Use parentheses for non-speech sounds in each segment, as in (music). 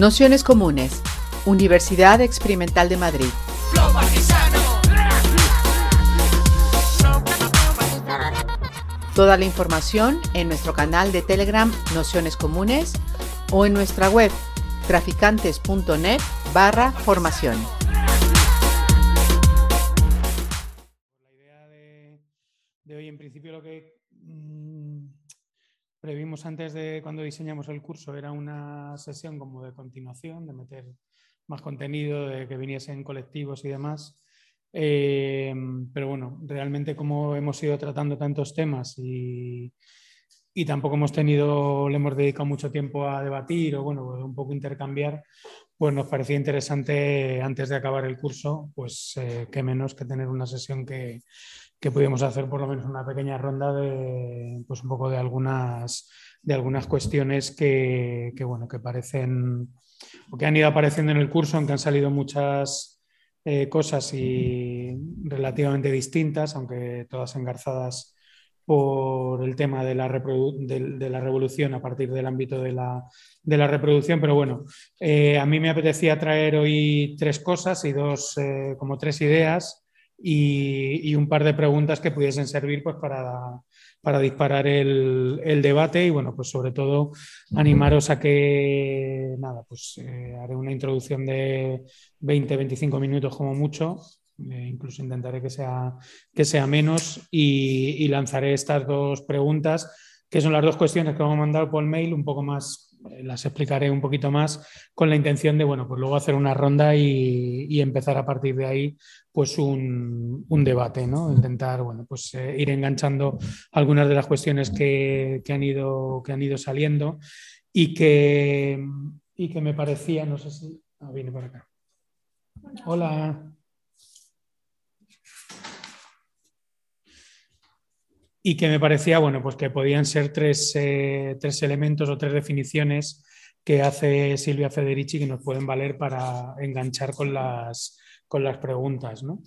Nociones Comunes, Universidad Experimental de Madrid. Toda la información en nuestro canal de Telegram Nociones Comunes o en nuestra web traficantes.net barra formación. La idea de, hoy, en principio, lo que mm, previmos antes de cuando diseñamos el curso era una sesión como de continuación, de meter más contenido, de que viniesen colectivos y demás. Eh, pero bueno, realmente como hemos ido tratando tantos temas y, y, tampoco hemos tenido, le hemos dedicado mucho tiempo a debatir o bueno, un poco intercambiar, pues nos parecía interesante antes de acabar el curso, pues eh, qué menos que tener una sesión que, que pudimos hacer por lo menos una pequeña ronda de, pues un poco de algunas, de algunas cuestiones que, bueno, que parecen o que han ido apareciendo en el curso, aunque han salido muchas eh, cosas y relativamente distintas, aunque todas engarzadas por el tema de la, de, la revolución a partir del ámbito de la, de la reproducción, pero bueno, eh, a mí me apetecía traer hoy tres cosas y dos, eh, como tres ideas y, un par de preguntas que pudiesen servir pues, para, para disparar el, debate y bueno, pues sobre todo animaros a que, nada, pues eh, haré una introducción de 20-25 minutos como mucho, eh, incluso intentaré que sea, que sea menos y, y, lanzaré estas dos preguntas, que son las dos cuestiones que vamos a mandar por mail un poco más las explicaré un poquito más con la intención de, bueno, pues luego hacer una ronda y, empezar a partir de ahí, pues un, debate, ¿no? Intentar, bueno, pues eh, ir enganchando algunas de las cuestiones que, han, ido, que han ido saliendo y que, y que me parecía, no sé si... Ah, viene por acá. Hola. Y que me parecía, bueno, pues que podían ser tres, eh, tres, elementos o tres definiciones que hace Silvia Federici que nos pueden valer para enganchar con las, con las preguntas. ¿no?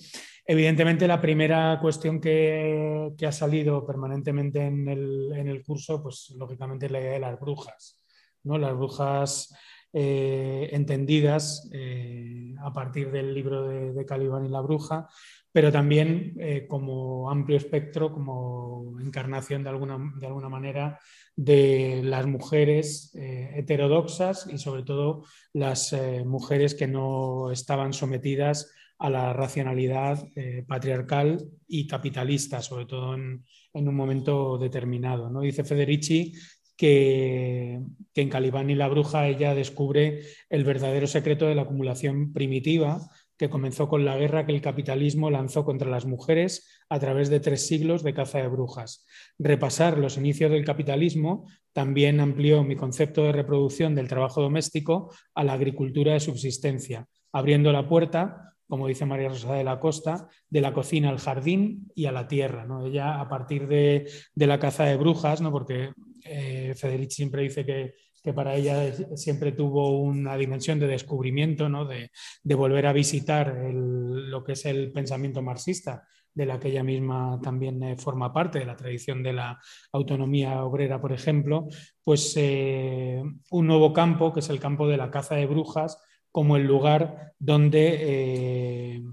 Evidentemente, la primera cuestión que, que ha salido permanentemente en el, en el, curso, pues lógicamente es la idea de las brujas. ¿no? Las brujas eh, entendidas eh, a partir del libro de, de Calibán y la bruja, pero también eh, como amplio espectro, como encarnación de alguna, de alguna manera de las mujeres eh, heterodoxas y sobre todo las eh, mujeres que no estaban sometidas a la racionalidad patriarcal y capitalista, sobre todo en, un momento determinado. ¿no? Dice Federici que, que, en Calibán y la bruja ella descubre el verdadero secreto de la acumulación primitiva que comenzó con la guerra que el capitalismo lanzó contra las mujeres a través de tres siglos de caza de brujas. Repasar los inicios del capitalismo también amplió mi concepto de reproducción del trabajo doméstico a la agricultura de subsistencia, abriendo la puerta, como dice María Rosa de la Costa, de la cocina al jardín y a la tierra. ¿no? Ella, a partir de, la caza de brujas, ¿no? porque eh, siempre dice que que para ella siempre tuvo una dimensión de descubrimiento, ¿no? de, volver a visitar lo que es el pensamiento marxista, de la que ella misma también eh, forma parte, de la tradición de la autonomía obrera, por ejemplo, pues eh, un nuevo campo, que es el campo de la caza de brujas, como el lugar donde eh,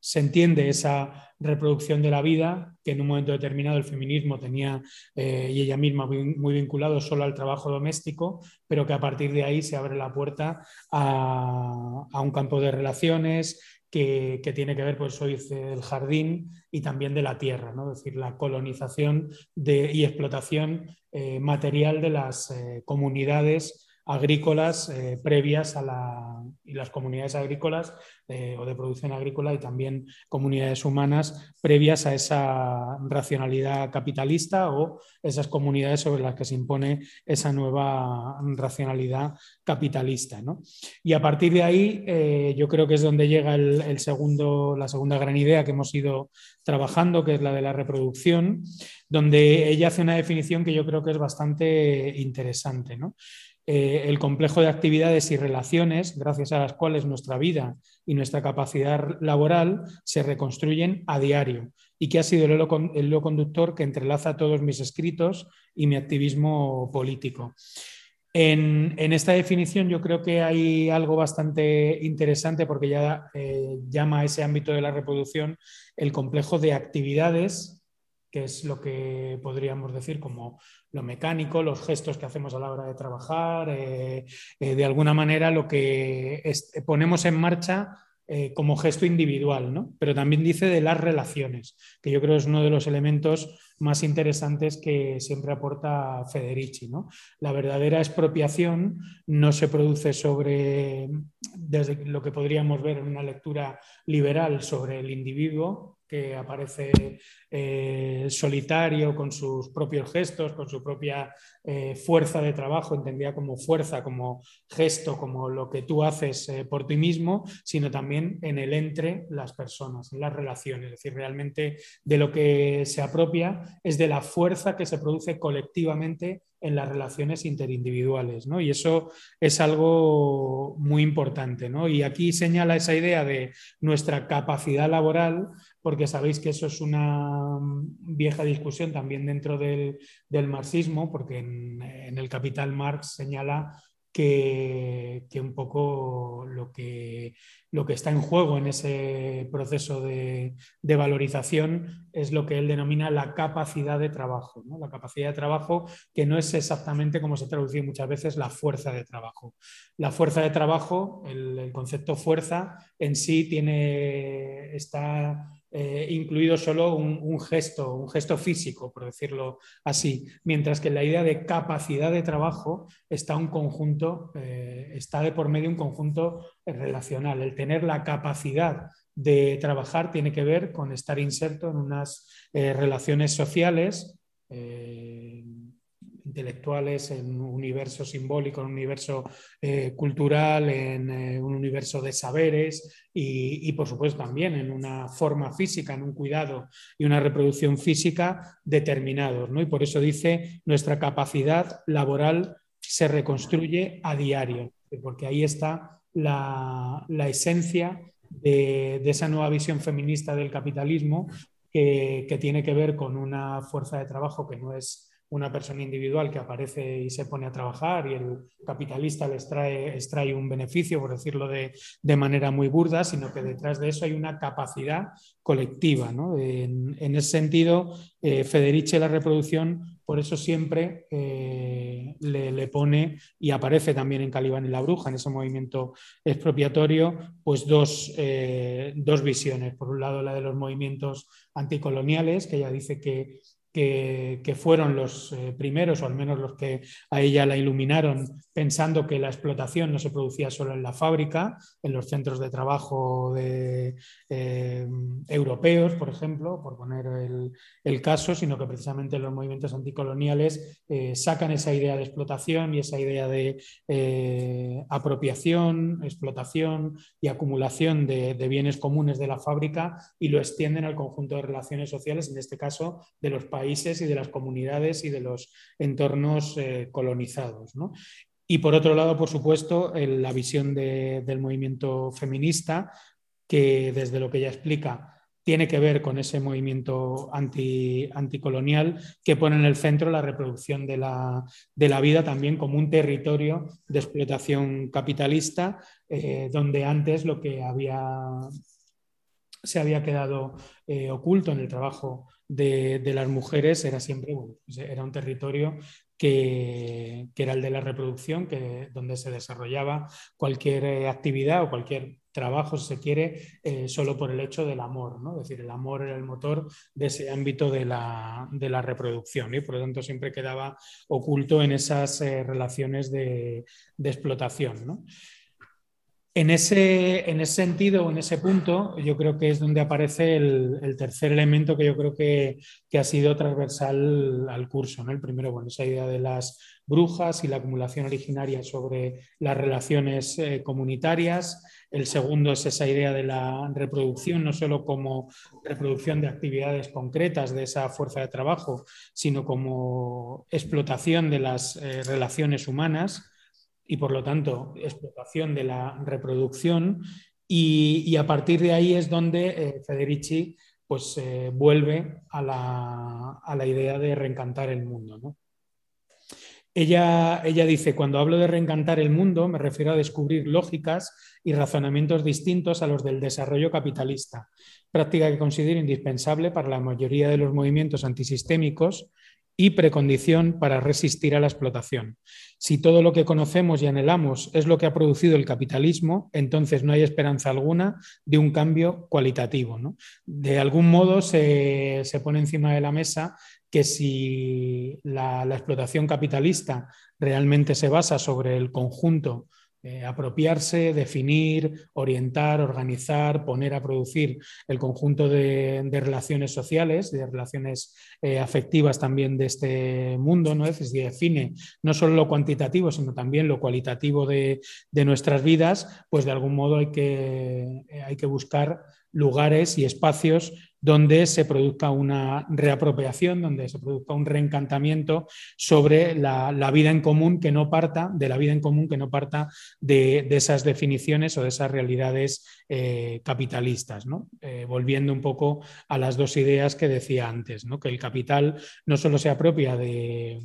se entiende esa reproducción de la vida, que en un momento determinado el feminismo tenía, eh, y ella misma muy, vinculado solo al trabajo doméstico, pero que a partir de ahí se abre la puerta a, un campo de relaciones que, tiene que ver, pues hoy del jardín y también de la tierra, ¿no? es decir, la colonización de, y explotación eh, material de las eh, comunidades agrícolas eh, previas a la, y las comunidades agrícolas eh, o de producción agrícola y también comunidades humanas previas a esa racionalidad capitalista o esas comunidades sobre las que se impone esa nueva racionalidad capitalista. Y a partir de ahí eh, yo creo que es donde llega el, segundo, la segunda gran idea que hemos ido trabajando, que es la de la reproducción, donde ella hace una definición que yo creo que es bastante interesante. ¿no? Eh, el complejo de actividades y relaciones gracias a las cuales nuestra vida y nuestra capacidad laboral se reconstruyen a diario y que ha sido el hilo, conductor que entrelaza todos mis escritos y mi activismo político. En, esta definición yo creo que hay algo bastante interesante porque ya eh, llama a ese ámbito de la reproducción el complejo de actividades, que es lo que podríamos decir como lo mecánico, los gestos que hacemos a la hora de trabajar, eh, eh, de alguna manera lo que ponemos en marcha eh, como gesto individual, ¿no? pero también dice de las relaciones, que yo creo es uno de los elementos más interesantes que siempre aporta Federici. ¿no? La verdadera expropiación no se produce sobre, desde lo que podríamos ver en una lectura liberal sobre el individuo, que aparece eh, solitario con sus propios gestos, con su propia eh, fuerza de trabajo, entendida como fuerza, como gesto, como lo que tú haces eh, por ti mismo, sino también en el entre las personas, en las relaciones. Es decir, realmente de lo que se apropia es de la fuerza que se produce colectivamente en las relaciones interindividuales, ¿no? Y eso es algo muy importante, ¿no? Y aquí señala esa idea de nuestra capacidad laboral, porque sabéis que eso es una vieja discusión también dentro del, marxismo, porque en, el Capital Marx señala que, un poco lo que, lo que, está en juego en ese proceso de, valorización es lo que él denomina la capacidad de trabajo. La capacidad de trabajo que no es exactamente como se traduce muchas veces la fuerza de trabajo. La fuerza de trabajo, el, el concepto fuerza en sí tiene, está eh, incluido solo un, gesto, un gesto físico, por decirlo así, mientras que la idea de capacidad de trabajo está un conjunto, eh, está de por medio un conjunto relacional. El tener la capacidad de trabajar tiene que ver con estar inserto en unas eh, relaciones sociales intelectuales, en un universo simbólico, en un universo eh, cultural, en eh, un universo de saberes y, por supuesto, también en una forma física, en un cuidado y una reproducción física determinados. ¿no? Y por eso dice, nuestra capacidad laboral se reconstruye a diario, porque ahí está la, esencia de, esa nueva visión feminista del capitalismo que, que, tiene que ver con una fuerza de trabajo que no es una persona individual que aparece y se pone a trabajar y el capitalista le extrae, un beneficio, por decirlo de, manera muy burda, sino que detrás de eso hay una capacidad colectiva. En, ese sentido, eh, Federici la reproducción, por eso siempre eh, le, pone y aparece también en Calibán y la Bruja, en ese movimiento expropiatorio, pues dos, eh, dos visiones. Por un lado, la de los movimientos anticoloniales, que ella dice que que, fueron los eh, primeros, o al menos los que a ella la iluminaron, pensando que la explotación no se producía solo en la fábrica, en los centros de trabajo eh, europeos, por ejemplo, por poner el, caso, sino que precisamente los movimientos anticoloniales eh, sacan esa idea de explotación y esa idea de apropiación, explotación y acumulación de, de bienes comunes de la fábrica y lo extienden al conjunto de relaciones sociales, en este caso de los países países y de las comunidades y de los entornos eh, colonizados. Y por otro lado, por supuesto, la visión del movimiento feminista, que desde lo que ella explica tiene que ver con ese movimiento anticolonial que pone en el centro la reproducción de la, vida también como un territorio de explotación capitalista, eh, donde antes lo que había, se había quedado eh, oculto en el trabajo de, las mujeres era siempre, pues era un territorio que, era el de la reproducción, que, donde se desarrollaba cualquier eh, actividad o cualquier trabajo, si se quiere, eh, solo por el hecho del amor. ¿no? Es decir, el amor era el motor de ese ámbito de la, reproducción y por lo tanto siempre quedaba oculto en esas relaciones de, de explotación. ¿no? En ese, en ese sentido, en ese punto, yo creo que es donde aparece el, tercer elemento que yo creo que, ha sido transversal al curso. ¿no? El primero, bueno, esa idea de las brujas y la acumulación originaria sobre las relaciones eh, comunitarias. El segundo es esa idea de la reproducción, no solo como reproducción de actividades concretas de esa fuerza de trabajo, sino como explotación de las eh, relaciones humanas y por lo tanto explotación de la reproducción y, a partir de ahí es donde eh, Federici pues, eh, vuelve a la, idea de reencantar el mundo. Ella, ella dice, cuando hablo de reencantar el mundo, me refiero a descubrir lógicas y razonamientos distintos a los del desarrollo capitalista, práctica que considero indispensable para la mayoría de los movimientos antisistémicos y precondición para resistir a la explotación. Si todo lo que conocemos y anhelamos es lo que ha producido el capitalismo, entonces no hay esperanza alguna de un cambio cualitativo. De algún modo se, se, pone encima de la mesa que si la, la explotación capitalista realmente se basa sobre el conjunto eh, apropiarse, definir, orientar, organizar, poner a producir el conjunto de, relaciones sociales, de relaciones eh, afectivas también de este mundo, ¿no? es decir, define no solo lo cuantitativo, sino también lo cualitativo de, de nuestras vidas, pues de algún modo hay que, hay que buscar lugares y espacios donde se produzca una reapropiación, donde se produzca un reencantamiento sobre la, vida en común que no parta, de la vida en común que no parta de, esas definiciones o de esas realidades eh, capitalistas. Eh, volviendo un poco a las dos ideas que decía antes, ¿no? que el capital no solo se apropia de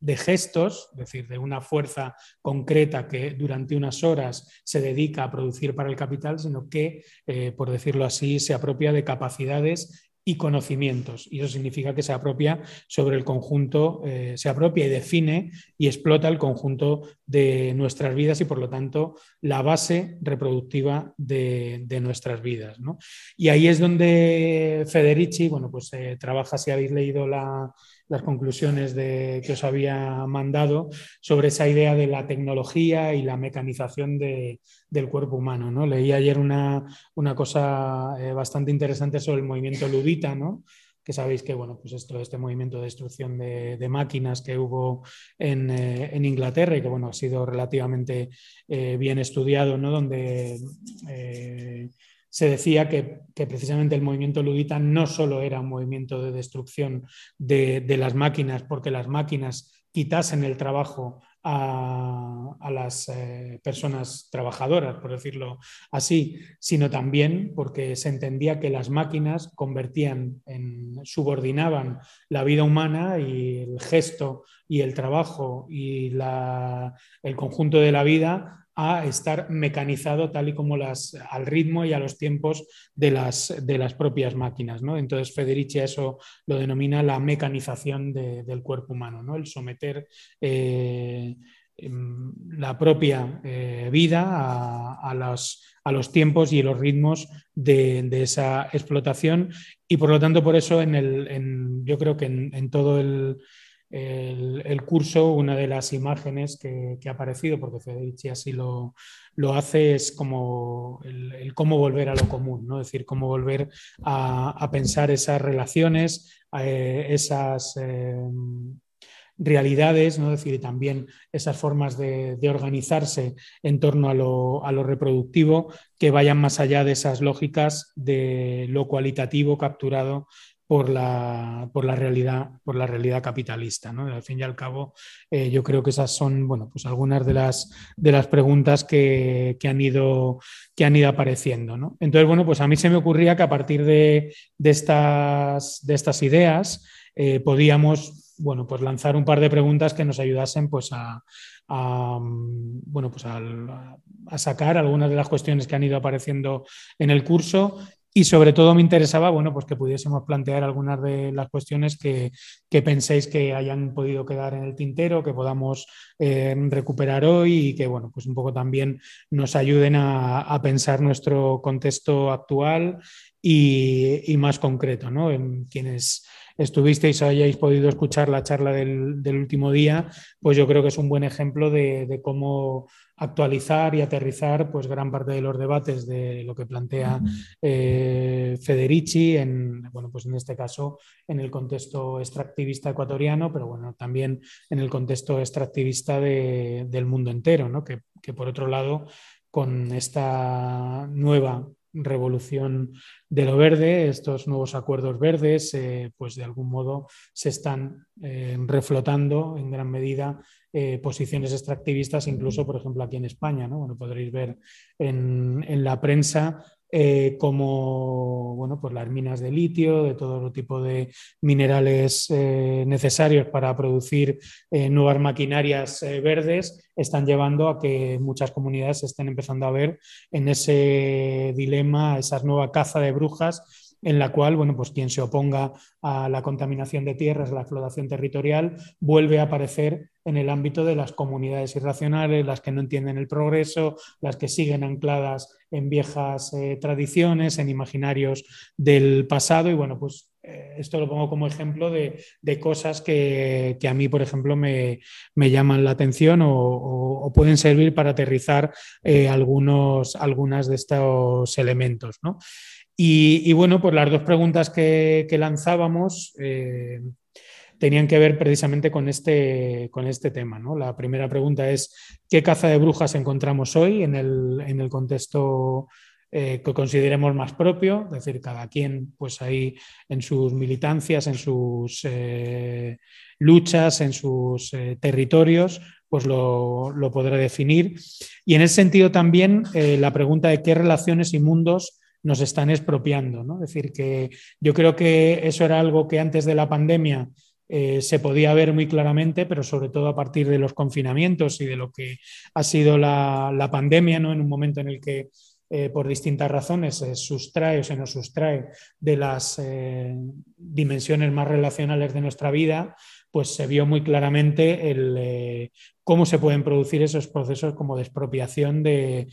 de gestos, es decir, de una fuerza concreta que durante unas horas se dedica a producir para el capital, sino que, eh, por decirlo así, se apropia de capacidades y conocimientos. Y eso significa que se apropia sobre el conjunto, eh, se apropia y define y explota el conjunto de nuestras vidas y por lo tanto la base reproductiva de, nuestras vidas. Y ahí es donde Federici, bueno, pues eh, trabaja, si habéis leído la, las conclusiones de, que os había mandado sobre esa idea de la tecnología y la mecanización del cuerpo humano. ¿no? Leí ayer una, cosa eh, bastante interesante sobre el movimiento ludita, ¿no? que sabéis que bueno, pues esto, este movimiento de destrucción de, máquinas que hubo en, eh, en, Inglaterra y que bueno, ha sido relativamente eh, bien estudiado, ¿no? donde se decía que, precisamente el movimiento ludita no solo era un movimiento de destrucción de, las máquinas, porque las máquinas quitasen el trabajo a, las eh, personas trabajadoras, por decirlo así, sino también porque se entendía que las máquinas convertían en, subordinaban la vida humana y el gesto y el trabajo y el conjunto de la vida a estar mecanizado tal y como las, al ritmo y a los tiempos de las, de las propias máquinas. ¿no? Entonces Federici eso lo denomina la mecanización del cuerpo humano, ¿no? el someter eh, em, la propia eh, vida a, los, a, los, tiempos y los ritmos de, esa explotación y por lo tanto por eso en el, yo creo que en todo el el, curso, una de las imágenes que, ha aparecido, porque Federici así lo, hace, es como el, cómo volver a lo común, ¿no? es decir, cómo volver a, pensar esas relaciones, eh, esas eh, realidades, ¿no? es decir, también esas formas de, organizarse en torno a lo, a lo, reproductivo que vayan más allá de esas lógicas de lo cualitativo capturado por la, por la, realidad, por la realidad capitalista. ¿no? Al fin y al cabo, eh, yo creo que esas son bueno, pues algunas de las, de las preguntas que, han ido, que han ido apareciendo. ¿no? Entonces, bueno, pues a mí se me ocurría que a partir de, de estas, de estas ideas eh, podíamos bueno, pues lanzar un par de preguntas que nos ayudasen pues, a, bueno, pues a, sacar algunas de las cuestiones que han ido apareciendo en el curso y sobre todo me interesaba, bueno, pues que pudiésemos plantear algunas de las cuestiones que, penséis que hayan podido quedar en el tintero, que podamos eh, recuperar hoy y que, bueno, pues un poco también nos ayuden a, pensar nuestro contexto actual y, más concreto, ¿no? En quienes estuvisteis o hayáis podido escuchar la charla del, último día, pues yo creo que es un buen ejemplo de cómo actualizar y aterrizar pues, gran parte de los debates de lo que plantea eh, Federici, en, bueno, pues en este caso en el contexto extractivista ecuatoriano, pero bueno, también en el contexto extractivista del mundo entero, ¿no? que, por otro lado, con esta nueva revolución de lo verde, estos nuevos acuerdos verdes, eh, pues de algún modo se están eh, reflotando en gran medida eh, posiciones extractivistas, incluso, por ejemplo, aquí en España. ¿no? Bueno, podréis ver en, la prensa eh, como bueno, pues las minas de litio, de todo tipo de minerales eh, necesarios para producir eh, nuevas maquinarias verdes, están llevando a que muchas comunidades estén empezando a ver en ese dilema, esa nueva caza de brujas en la cual, bueno, pues quien se oponga a la contaminación de tierras, a la explotación territorial, vuelve a aparecer en el ámbito de las comunidades irracionales, las que no entienden el progreso, las que siguen ancladas en viejas eh, tradiciones, en imaginarios del pasado. Y bueno, pues eh, esto lo pongo como ejemplo de, cosas que, a mí, por ejemplo, me, llaman la atención o, pueden servir para aterrizar eh, algunos, algunas de estos elementos. ¿no? Y, bueno, pues las dos preguntas que, lanzábamos eh, tenían que ver precisamente con este, con este tema. ¿no? La primera pregunta es, ¿qué caza de brujas encontramos hoy en el, contexto eh, que consideremos más propio? Es decir, cada quien, pues ahí en sus militancias, en sus eh, luchas, en sus territorios, pues lo, lo, podrá definir. Y en ese sentido también la pregunta de qué relaciones y mundos nos están expropiando. ¿no? Es decir, que yo creo que eso era algo que antes de la pandemia eh, se podía ver muy claramente, pero sobre todo a partir de los confinamientos y de lo que ha sido la, pandemia, ¿no? en un momento en el que eh, por distintas razones se sustrae o se nos sustrae de las eh, dimensiones más relacionales de nuestra vida, pues se vio muy claramente el, cómo se pueden producir esos procesos como de expropiación del,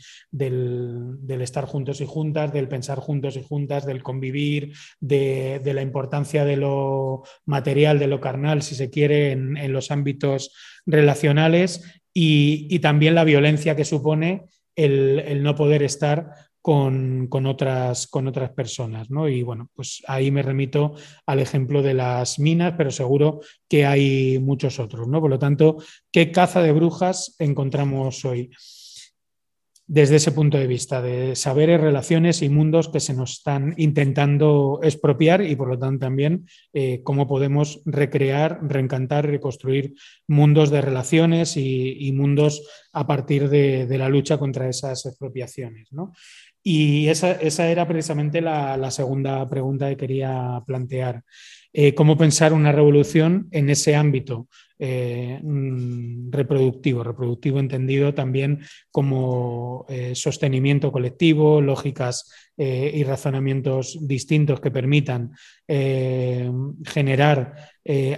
estar juntos y juntas, del pensar juntos y juntas, del convivir, de, la importancia de lo material, de lo carnal, si se quiere, en, los ámbitos relacionales y, también la violencia que supone el no poder estar con, otras, con otras personas. ¿no? Y bueno, pues ahí me remito al ejemplo de las minas, pero seguro que hay muchos otros. ¿no? Por lo tanto, ¿qué caza de brujas encontramos hoy? Desde ese punto de vista, de saberes, relaciones y mundos que se nos están intentando expropiar y por lo tanto también eh, cómo podemos recrear, reencantar, reconstruir mundos de relaciones y, mundos a partir de, de, la lucha contra esas expropiaciones. ¿no? Y esa, era precisamente la, segunda pregunta que quería plantear. Eh, ¿Cómo pensar una revolución en ese ámbito eh, mm, reproductivo? Reproductivo entendido también como eh, sostenimiento colectivo, lógicas y razonamientos distintos que permitan generar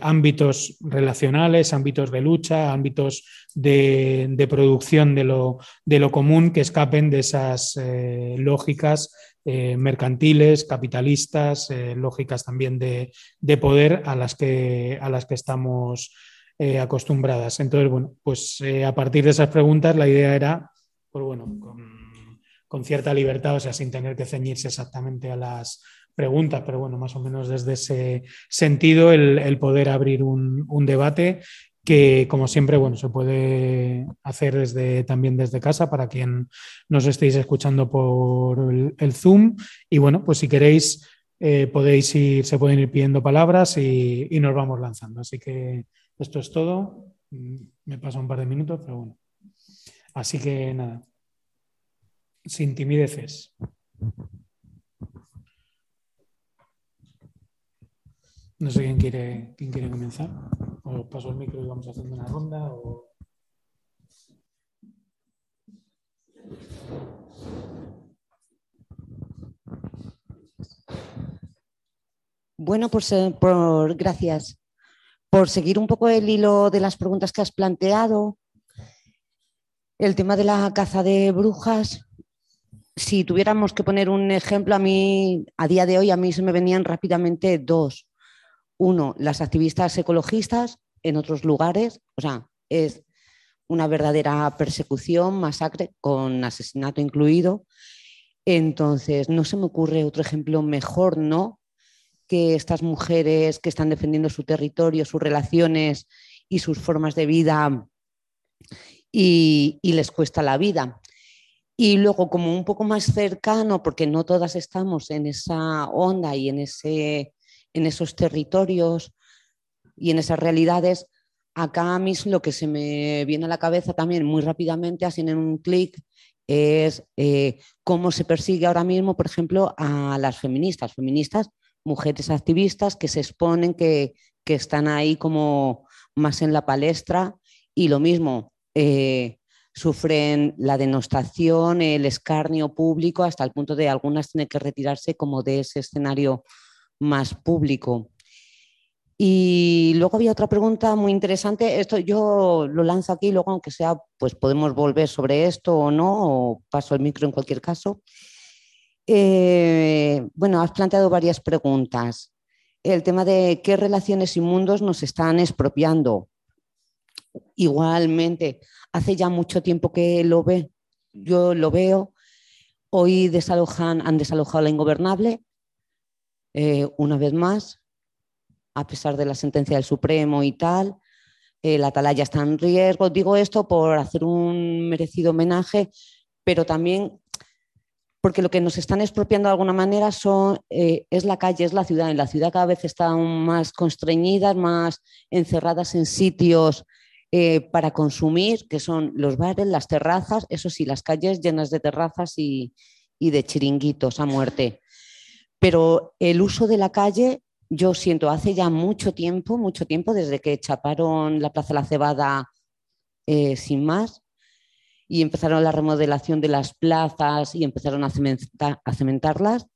ámbitos relacionales, ámbitos de lucha, ámbitos de, producción de lo, de lo, común que escapen de esas eh, lógicas eh, mercantiles, capitalistas, eh, lógicas también de, poder a las que, a las que estamos acostumbradas. Entonces, bueno, pues a partir de esas preguntas la idea era, pues bueno, con, cierta libertad, o sea, sin tener que ceñirse exactamente a las preguntas, pero bueno, más o menos desde ese sentido, el, poder abrir un, debate que como siempre, bueno, se puede hacer desde, también desde casa para quien nos estéis escuchando por el, Zoom. Y bueno, pues si queréis, eh, podéis ir, se pueden ir pidiendo palabras y, nos vamos lanzando. Así que esto es todo. Me pasa un par de minutos, pero bueno. Así que nada, sin timideces. No sé quién quiere, quién quiere comenzar. O paso el micro y vamos haciendo una ronda. Bueno, pues por, gracias. Por seguir un poco el hilo de las preguntas que has planteado, el tema de la caza de brujas, si tuviéramos que poner un ejemplo, a mí, a día de hoy, a mí se me venían rápidamente dos. Uno, las activistas ecologistas en otros lugares, o sea, es una verdadera persecución, masacre, con asesinato incluido. Entonces, no se me ocurre otro ejemplo mejor, ¿no? Que estas mujeres que están defendiendo su territorio, sus relaciones y sus formas de vida y, les cuesta la vida. Y luego, como un poco más cercano, porque no todas estamos en esa onda y en ese en esos territorios y en esas realidades, acá a mí lo que se me viene a la cabeza también muy rápidamente, así en un clic, es eh, cómo se persigue ahora mismo, por ejemplo, a las feministas, feministas, mujeres activistas que se exponen, que, están ahí como más en la palestra y lo mismo, eh, sufren la denostación, el escarnio público, hasta el punto de algunas tienen que retirarse como de ese escenario más público. Y luego había otra pregunta muy interesante. Esto yo lo lanzo aquí, luego aunque sea, pues podemos volver sobre esto o no, o paso el micro en cualquier caso. Eh, bueno, has planteado varias preguntas. El tema de qué relaciones y mundos nos están expropiando. Igualmente, hace ya mucho tiempo que lo ve, yo lo veo. Hoy desalojan, han desalojado la ingobernable, eh, una vez más, a pesar de la sentencia del Supremo y tal. Eh, la atalaya está en riesgo. Digo esto por hacer un merecido homenaje, pero también porque lo que nos están expropiando de alguna manera eh, es la calle, es la ciudad. En la ciudad cada vez están más constreñidas, más encerradas en sitios eh, para consumir, que son los bares, las terrazas, eso sí, las calles llenas de terrazas y de chiringuitos a muerte. Pero el uso de la calle yo siento hace ya mucho tiempo, mucho tiempo, desde que chaparon la Plaza La Cebada eh, sin más y empezaron la remodelación de las plazas y empezaron a, cementarlas,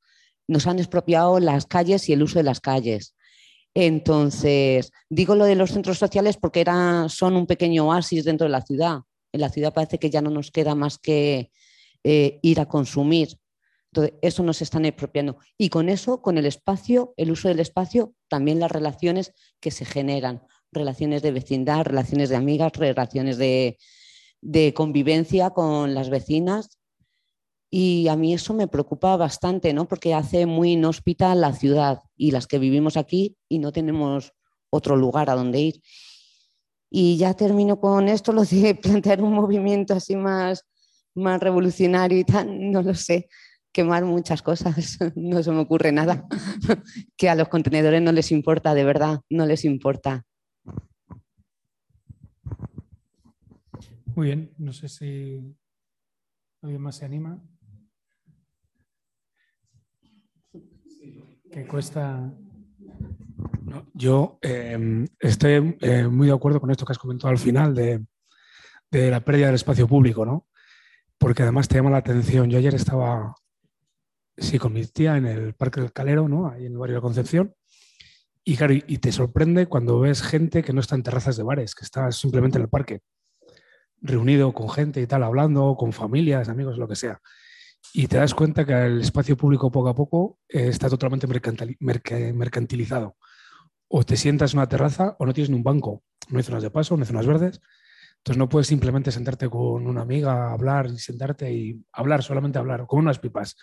nos han expropiado las calles y el uso de las calles. Entonces, digo lo de los centros sociales porque son un pequeño oasis dentro de la ciudad. En la ciudad parece que ya no nos queda más que eh, ir a consumir entonces, eso nos están expropiando. Y con eso, con el espacio, el uso del espacio, también las relaciones que se generan, relaciones de vecindad, relaciones de amigas, relaciones de, convivencia con las vecinas. Y a mí eso me preocupa bastante, ¿no? Porque hace muy inhóspita la ciudad y las que vivimos aquí y no tenemos otro lugar a donde ir. Y ya termino con esto, lo de (laughs) plantear un movimiento así más, más revolucionario y tal, no lo sé quemar muchas cosas, (laughs) no se me ocurre nada, (laughs) que a los contenedores no les importa, de verdad, no les importa. Muy bien, no sé si alguien más se anima. Que cuesta. yo em, estoy eh, muy de acuerdo con esto que has comentado al final de, de la pérdida del espacio público, ¿no? Porque además te llama la atención. Yo ayer estaba Sí, con mi tía en el Parque del Calero, ¿no? Ahí en el barrio de Concepción. Y claro, y te sorprende cuando ves gente que no está en terrazas de bares, que está simplemente en el parque, reunido con gente y tal, hablando, con familias, amigos, lo que sea. Y te das cuenta que el espacio público poco a poco eh, está totalmente mercantilizado. O te sientas en una terraza o no tienes ni un banco. No hay zonas de paso, no hay zonas verdes. Entonces no puedes simplemente sentarte con una amiga, hablar y sentarte y hablar, solamente hablar, con unas pipas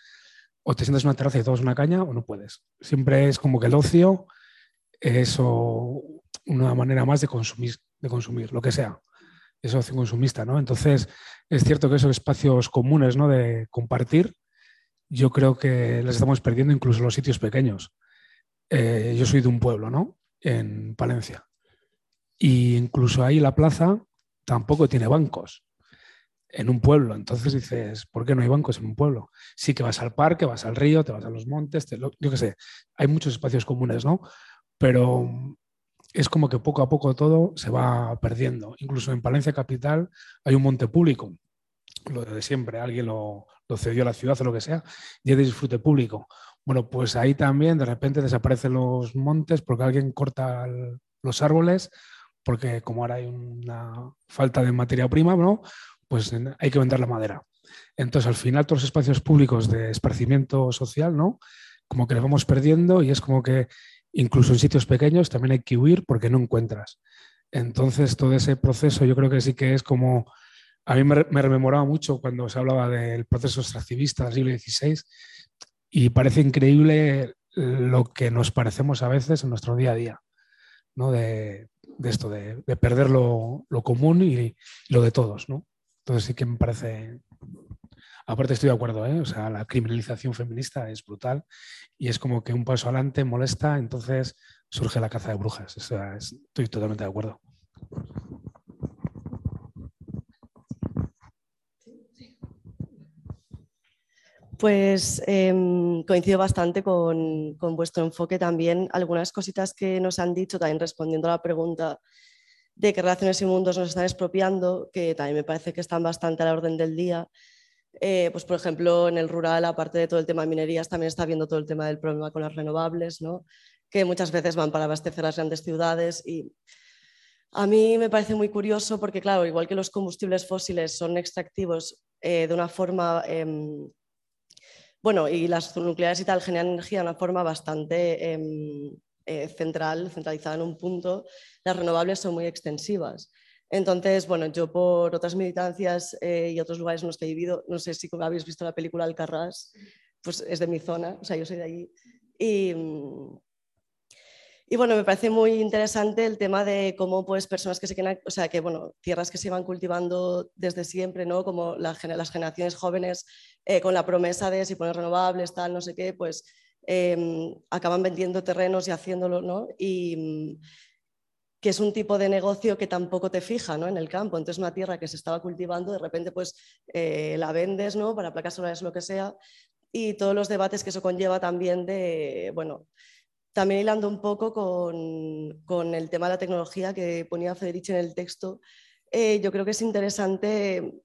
o te sientas en una terraza y tomas una caña o no puedes. Siempre es como que el ocio es una manera más de consumir, de consumir, lo que sea. Es ocio consumista, ¿no? Entonces, es cierto que esos espacios comunes, ¿no? De compartir, yo creo que les estamos perdiendo incluso los sitios pequeños. Eh, yo soy de un pueblo, ¿no? En Palencia. Y incluso ahí la plaza tampoco tiene bancos en un pueblo. Entonces dices, ¿por qué no hay bancos en un pueblo? Sí que vas al parque, vas al río, te vas a los montes, yo qué sé, hay muchos espacios comunes, ¿no? Pero es como que poco a poco todo se va perdiendo. Incluso en Palencia Capital hay un monte público, lo de siempre, alguien lo, cedió a la ciudad o lo que sea, y es de disfrute público. Bueno, pues ahí también de repente desaparecen los montes porque alguien corta los árboles, porque como ahora hay una falta de materia prima, ¿no? pues hay que vender la madera. Entonces, al final, todos los espacios públicos de esparcimiento social, ¿no? Como que le vamos perdiendo y es como que incluso en sitios pequeños también hay que huir porque no encuentras. Entonces, todo ese proceso yo creo que sí que es como... A mí me, me rememoraba mucho cuando se hablaba del proceso extractivista del siglo XVI y parece increíble lo que nos parecemos a veces en nuestro día a día, ¿no? De, esto, de, perder lo, común y, lo de todos, ¿no? Entonces sí que me parece... Aparte estoy de acuerdo, ¿eh? o sea, la criminalización feminista es brutal y es como que un paso adelante molesta, entonces surge la caza de brujas. Estoy totalmente de acuerdo. Pues em, coincido bastante con, vuestro enfoque también. Algunas cositas que nos han dicho, también respondiendo a la pregunta de qué relaciones y mundos nos están expropiando, que también me parece que están bastante a la orden del día. Eh, pues por ejemplo, en el rural, aparte de todo el tema de minerías, también está viendo todo el tema del problema con las renovables, ¿no? que muchas veces van para abastecer las grandes ciudades y a mí me parece muy curioso porque, claro, igual que los combustibles fósiles son extractivos eh, de una forma, em, bueno, y las nucleares y tal generan energía de una forma bastante em, eh, central, centralizada en un punto, las renovables son muy extensivas. Entonces, bueno, yo por otras militancias eh, y otros lugares en los que he vivido, no sé si habéis visto la película Alcarrás, pues es de mi zona, o sea, yo soy de allí. Y, y bueno, me parece muy interesante el tema de cómo pues personas que se quedan, o sea, que bueno, tierras que se van cultivando desde siempre, ¿no? Como las generaciones jóvenes eh, con la promesa de si pones renovables, tal, no sé qué, pues em, acaban vendiendo terrenos y haciéndolo, ¿no? Y mm, que es un tipo de negocio que tampoco te fija ¿no? en el campo. Entonces, una tierra que se estaba cultivando, de repente pues eh, la vendes ¿no? para placas solares, lo que sea, y todos los debates que eso conlleva también de, bueno, también hilando un poco con, el tema de la tecnología que ponía Federici en el texto, eh, yo creo que es interesante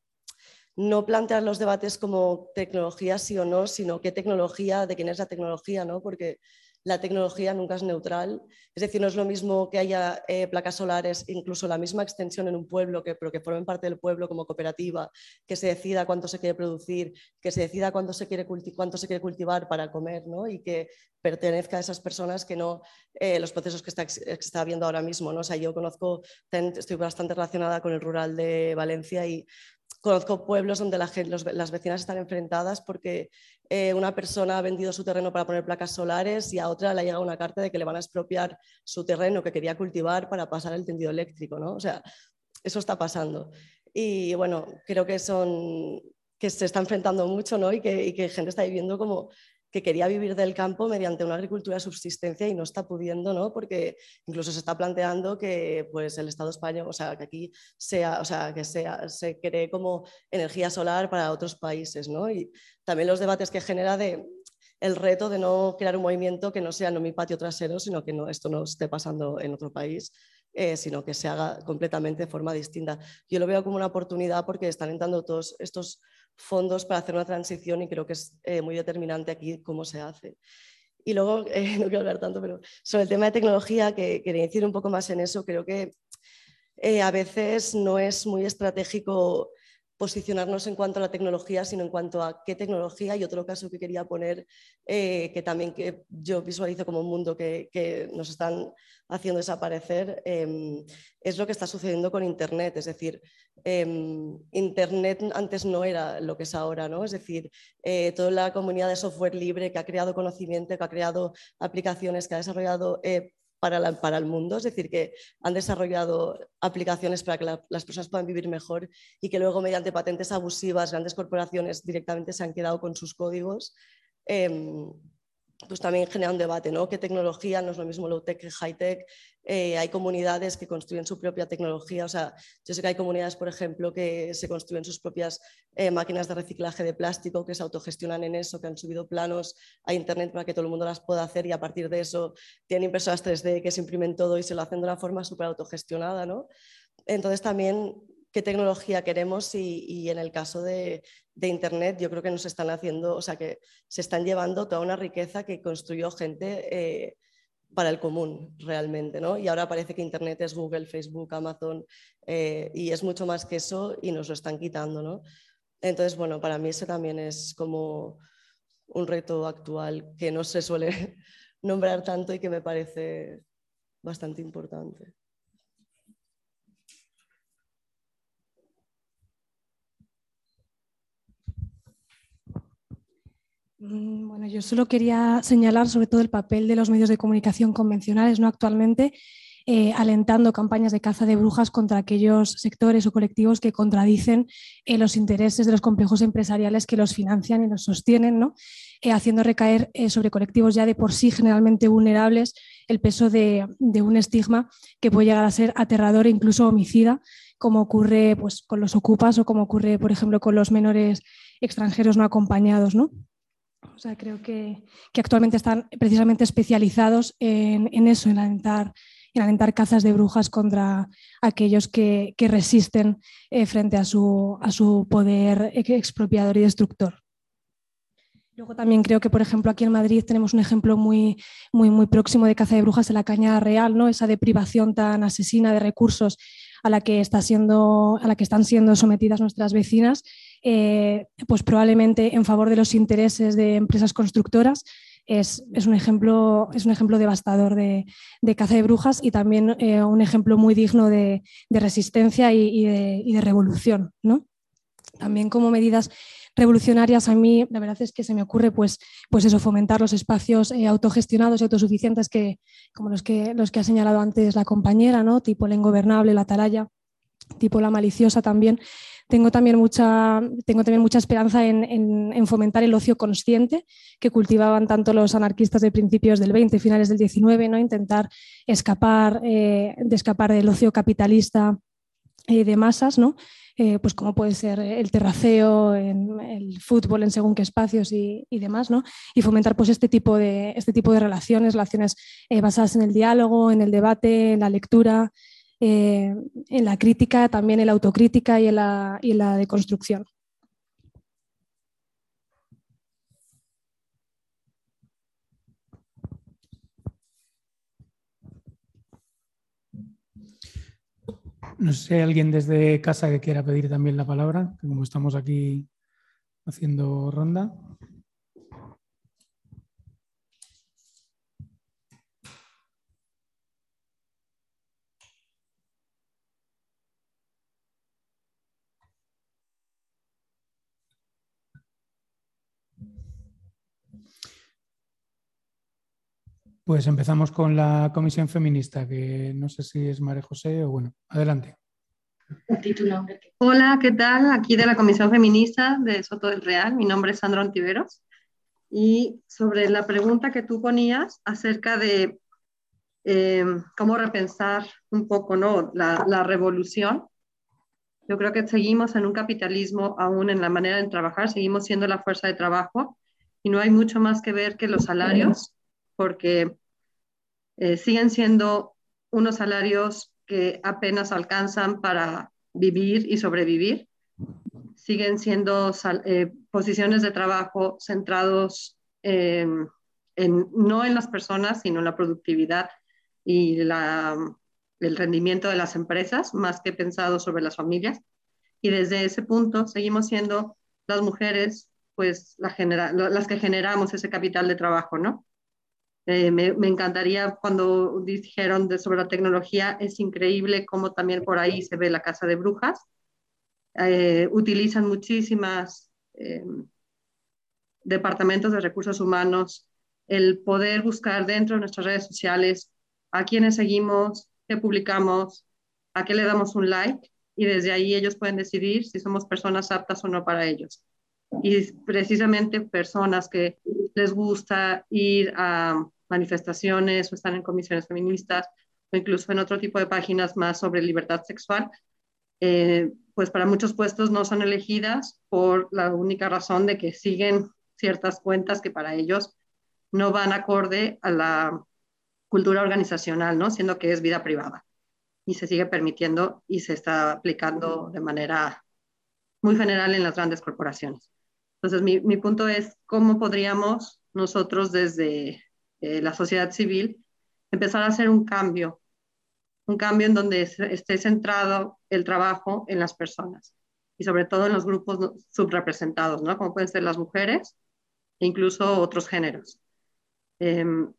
no plantear los debates como tecnología sí o no, sino qué tecnología, de quién es la tecnología, ¿no? porque la tecnología nunca es neutral. Es decir, no es lo mismo que haya eh, placas solares, incluso la misma extensión en un pueblo, que, pero que formen parte del pueblo como cooperativa, que se decida cuánto se quiere producir, que se decida cuánto se quiere, cultivar para comer ¿no? y que pertenezca a esas personas que no eh, los procesos que está, que está viendo ahora mismo. ¿no? O sea, yo conozco, estoy bastante relacionada con el rural de Valencia y conozco pueblos donde las vecinas están enfrentadas porque eh, una persona ha vendido su terreno para poner placas solares y a otra le ha llegado una carta de que le van a expropiar su terreno que quería cultivar para pasar el tendido eléctrico. ¿no? O sea, eso está pasando. Y bueno, creo que son que se está enfrentando mucho ¿no? y, que, y que gente está viviendo como que quería vivir del campo mediante una agricultura de subsistencia y no está pudiendo, ¿no? Porque incluso se está planteando que pues, el Estado español, o sea, que aquí sea, o sea, que sea, se cree como energía solar para otros países, ¿no? Y también los debates que genera de el reto de no crear un movimiento que no sea no mi patio trasero, sino que no, esto no esté pasando en otro país, eh, sino que se haga completamente de forma distinta. Yo lo veo como una oportunidad porque están entrando todos estos fondos para hacer una transición y creo que es eh, muy determinante aquí cómo se hace. Y luego, (laughs) eh, no quiero hablar tanto, pero sobre el tema de tecnología, que quería decir un poco más en eso, creo que eh, a veces no es muy estratégico posicionarnos en cuanto a la tecnología, sino en cuanto a qué tecnología. Y otro caso que quería poner, eh, que también que yo visualizo como un mundo que, nos están haciendo desaparecer, em, es lo que está sucediendo con Internet. Es decir, em, Internet antes no era lo que es ahora, ¿no? Es decir, eh, toda la comunidad de software libre que ha creado conocimiento, que ha creado aplicaciones, que ha desarrollado eh, para, el mundo, es decir, que han desarrollado aplicaciones para que las personas puedan vivir mejor y que luego mediante patentes abusivas grandes corporaciones directamente se han quedado con sus códigos. Em, pues también genera un debate, ¿no? ¿Qué tecnología? No es lo mismo low-tech que high-tech. Eh, hay comunidades que construyen su propia tecnología. O sea, yo sé que hay comunidades, por ejemplo, que se construyen sus propias eh, máquinas de reciclaje de plástico, que se autogestionan en eso, que han subido planos a Internet para que todo el mundo las pueda hacer y a partir de eso tienen impresoras 3D que se imprimen todo y se lo hacen de una forma súper autogestionada, ¿no? Entonces también qué tecnología queremos y, en el caso de, Internet yo creo que nos están haciendo, o sea, que se están llevando toda una riqueza que construyó gente eh, para el común realmente, ¿no? Y ahora parece que Internet es Google, Facebook, Amazon eh, y es mucho más que eso y nos lo están quitando, ¿no? Entonces, bueno, para mí ese también es como un reto actual que no se suele (laughs) nombrar tanto y que me parece bastante importante. Bueno, yo solo quería señalar sobre todo el papel de los medios de comunicación convencionales ¿no? actualmente, eh, alentando campañas de caza de brujas contra aquellos sectores o colectivos que contradicen eh, los intereses de los complejos empresariales que los financian y los sostienen, ¿no? Eh, haciendo recaer sobre colectivos ya de por sí generalmente vulnerables el peso de, de, un estigma que puede llegar a ser aterrador e incluso homicida, como ocurre pues, con los ocupas o como ocurre, por ejemplo, con los menores extranjeros no acompañados. ¿no? O sea, creo que, actualmente están precisamente especializados en, eso, en alentar, en alentar cazas de brujas contra aquellos que, resisten eh, frente a su, a su poder expropiador y destructor. Luego también creo que, por ejemplo, aquí en Madrid tenemos un ejemplo muy, muy, muy próximo de caza de brujas en la Cañada Real, ¿no? esa deprivación tan asesina de recursos a la que, está siendo, a la que están siendo sometidas nuestras vecinas, eh, pues probablemente en favor de los intereses de empresas constructoras. Es, un, ejemplo, es un ejemplo devastador de, caza de brujas y también eh, un ejemplo muy digno de, resistencia y, de, y, de, revolución. ¿no? También como medidas revolucionarias a mí la verdad es que se me ocurre pues, pues eso, fomentar los espacios eh, autogestionados y autosuficientes que, como los que, los que ha señalado antes la compañera, ¿no? tipo la ingobernable, la atalaya, tipo la maliciosa también. Tengo también mucha, tengo también mucha esperanza en, fomentar el ocio consciente que cultivaban tanto los anarquistas de principios del 20, finales del 19, ¿no? intentar escapar, eh, de escapar del ocio capitalista eh, de masas, ¿no? Eh, pues como puede ser el terraceo, en el fútbol en según qué espacios y, demás, ¿no? Y fomentar pues este tipo de, este tipo de relaciones, relaciones eh, basadas en el diálogo, en el debate, en la lectura, eh, en la crítica, también en la autocrítica y en la, y en la deconstrucción. No sé si hay alguien desde casa que quiera pedir también la palabra, como estamos aquí haciendo ronda. Pues empezamos con la comisión feminista, que no sé si es María José o bueno, adelante. Hola, ¿qué tal? Aquí de la Comisión Feminista de Soto del Real. Mi nombre es Sandra Ontiveros. Y sobre la pregunta que tú ponías acerca de em, cómo repensar un poco ¿no? la, la, revolución, yo creo que seguimos en un capitalismo aún en la manera de trabajar, seguimos siendo la fuerza de trabajo y no hay mucho más que ver que los salarios porque eh, siguen siendo unos salarios que apenas alcanzan para vivir y sobrevivir. Siguen siendo eh, posiciones de trabajo centrados en, no en las personas, sino en la productividad y el rendimiento de las empresas, más que pensado sobre las familias. Y desde ese punto seguimos siendo las mujeres, pues las que generamos ese capital de trabajo, ¿no? Eh, me, encantaría cuando dijeron de, sobre la tecnología, es increíble cómo también por ahí se ve la casa de brujas. Eh, utilizan muchísimas eh, departamentos de recursos humanos el poder buscar dentro de nuestras redes sociales a quienes seguimos, qué publicamos, a qué le damos un like y desde ahí ellos pueden decidir si somos personas aptas o no para ellos. Y precisamente personas que les gusta ir a manifestaciones o están en comisiones feministas o incluso en otro tipo de páginas más sobre libertad sexual, eh, pues para muchos puestos no son elegidas por la única razón de que siguen ciertas cuentas que para ellos no van acorde a la cultura organizacional, ¿no? Siendo que es vida privada y se sigue permitiendo y se está aplicando de manera muy general en las grandes corporaciones. Entonces, mi, punto es cómo podríamos nosotros desde eh, la sociedad civil, empezar a hacer un cambio, un cambio en donde esté centrado el trabajo en las personas y sobre todo en los grupos subrepresentados, ¿no? Como pueden ser las mujeres e incluso otros géneros. Em,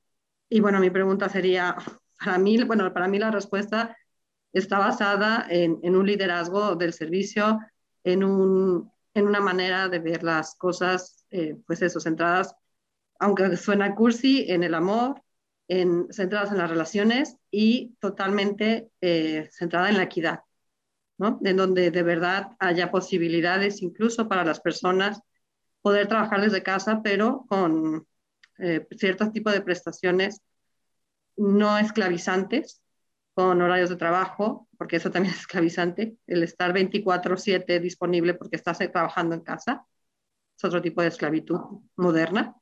y bueno, mi pregunta sería, para mí, bueno, para mí la respuesta está basada en un liderazgo del servicio, en, un, en, una manera de ver las cosas, eh, pues eso, centradas aunque suena cursi, en el amor, en, centradas en las relaciones y totalmente eh, centrada en la equidad, ¿no? En donde de verdad haya posibilidades incluso para las personas poder trabajar desde casa, pero con eh, ciertos tipos de prestaciones no esclavizantes, con horarios de trabajo, porque eso también (laughs) es esclavizante, el estar 24/7 disponible porque estás trabajando en casa, es otro tipo de esclavitud moderna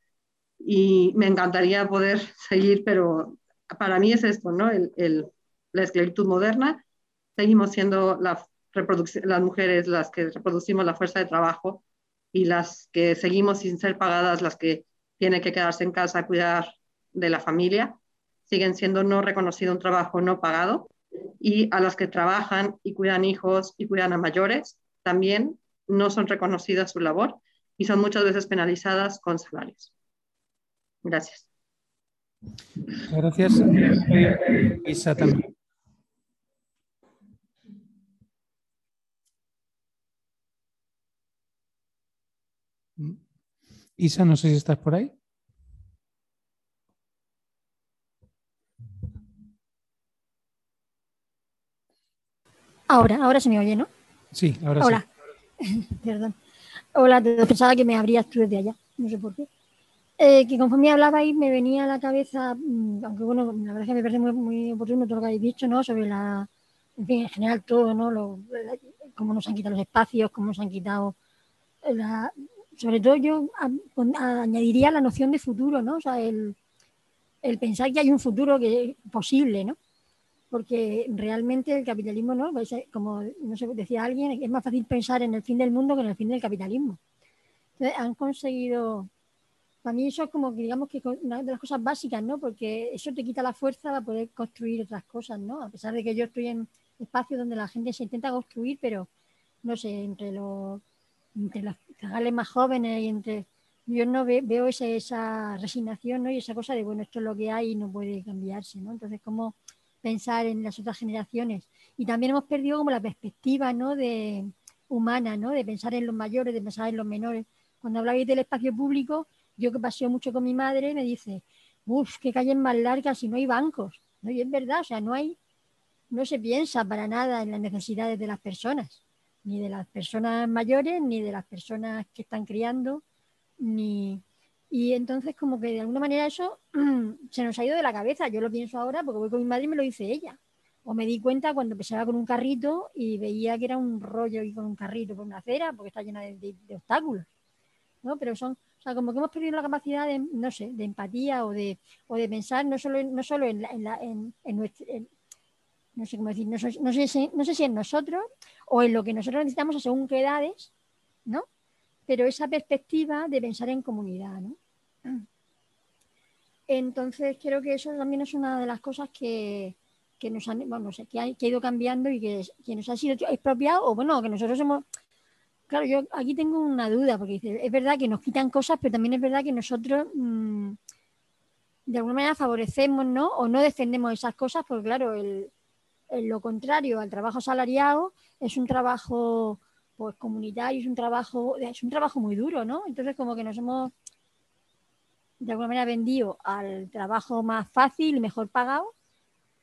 y me encantaría poder (laughs) seguir, pero para mí es esto, ¿no? El, la esclavitud moderna. Seguimos siendo la las mujeres las que reproducimos la fuerza de trabajo y las que seguimos sin ser pagadas, las que tienen que quedarse en casa a cuidar de la familia, siguen siendo no reconocido un trabajo no pagado y a las que trabajan y cuidan hijos y cuidan a mayores también no son reconocidas su labor y son muchas veces penalizadas con salarios. Gracias. Gracias. Isa también. Isa, no sé si estás por ahí. Ahora, ahora se me oye, ¿no? Sí, ahora Hola. sí. (laughs) Perdón. Hola, pensaba que me abrías tú desde allá, no sé por qué. Eh, que conforme hablaba y me venía a la cabeza, mm, aunque bueno, la verdad es que me parece muy, muy oportuno todo lo que habéis dicho, ¿no? Sobre la, en fin, en general todo, ¿no? Lo, cómo nos han quitado los espacios, cómo nos han quitado la, sobre todo yo añadiría la noción de futuro, ¿no? O sea, el, pensar que hay un futuro que es posible, ¿no? Porque realmente el capitalismo, ¿no? Pues, eh, como no sé, decía alguien, es más fácil pensar en el fin del mundo que en el fin del capitalismo. Entonces, han conseguido, para mí eso es como que digamos que una de las cosas básicas, ¿no? Porque eso te quita la fuerza para poder construir otras cosas, ¿no? A pesar de que yo estoy en espacios donde la gente se intenta construir, pero no sé, entre los entre los cagales más jóvenes y entre yo no veo esa, esa, resignación ¿no? y esa cosa de bueno esto es lo que hay y no puede cambiarse ¿no? entonces cómo pensar en las otras generaciones y también hemos perdido como la perspectiva ¿no? de humana ¿no? de pensar en los mayores de pensar en los menores cuando hablabais del espacio público yo que paseo mucho con mi madre me dice uff qué calles más largas y no hay bancos ¿no? y es verdad o sea no hay no se piensa para nada en las necesidades de las personas ni de las personas mayores, ni de las personas que están criando, ni... Y entonces como que de alguna manera eso (clears throat) se nos ha ido de la cabeza. Yo lo pienso ahora porque voy con mi madre y me lo dice ella. O me di cuenta cuando empezaba con un carrito y veía que era un rollo ir con un carrito por una acera porque está llena de, obstáculos. ¿no? Pero son, o sea, como que hemos perdido la capacidad de, no sé, de empatía o de, o de pensar no solo, no solo en, en, en, nuestro, no sé cómo decir, no, sé, no sé si en nosotros o en lo que nosotros necesitamos según qué edades, ¿no? Pero esa perspectiva de pensar en comunidad, ¿no? Entonces creo que eso también es una de las cosas que, que nos han, bueno, no sé, que ha, ido cambiando y que, que, nos ha sido expropiado, o bueno, que nosotros hemos. Claro, yo aquí tengo una duda, porque es verdad que nos quitan cosas, pero también es verdad que nosotros mm, de alguna manera favorecemos, ¿no? O no defendemos esas cosas, porque claro, el, lo contrario al trabajo salariado, es un trabajo pues comunitario, es un trabajo, es un trabajo muy duro, ¿no? Entonces como que nos hemos de alguna manera vendido al trabajo más fácil mejor pagado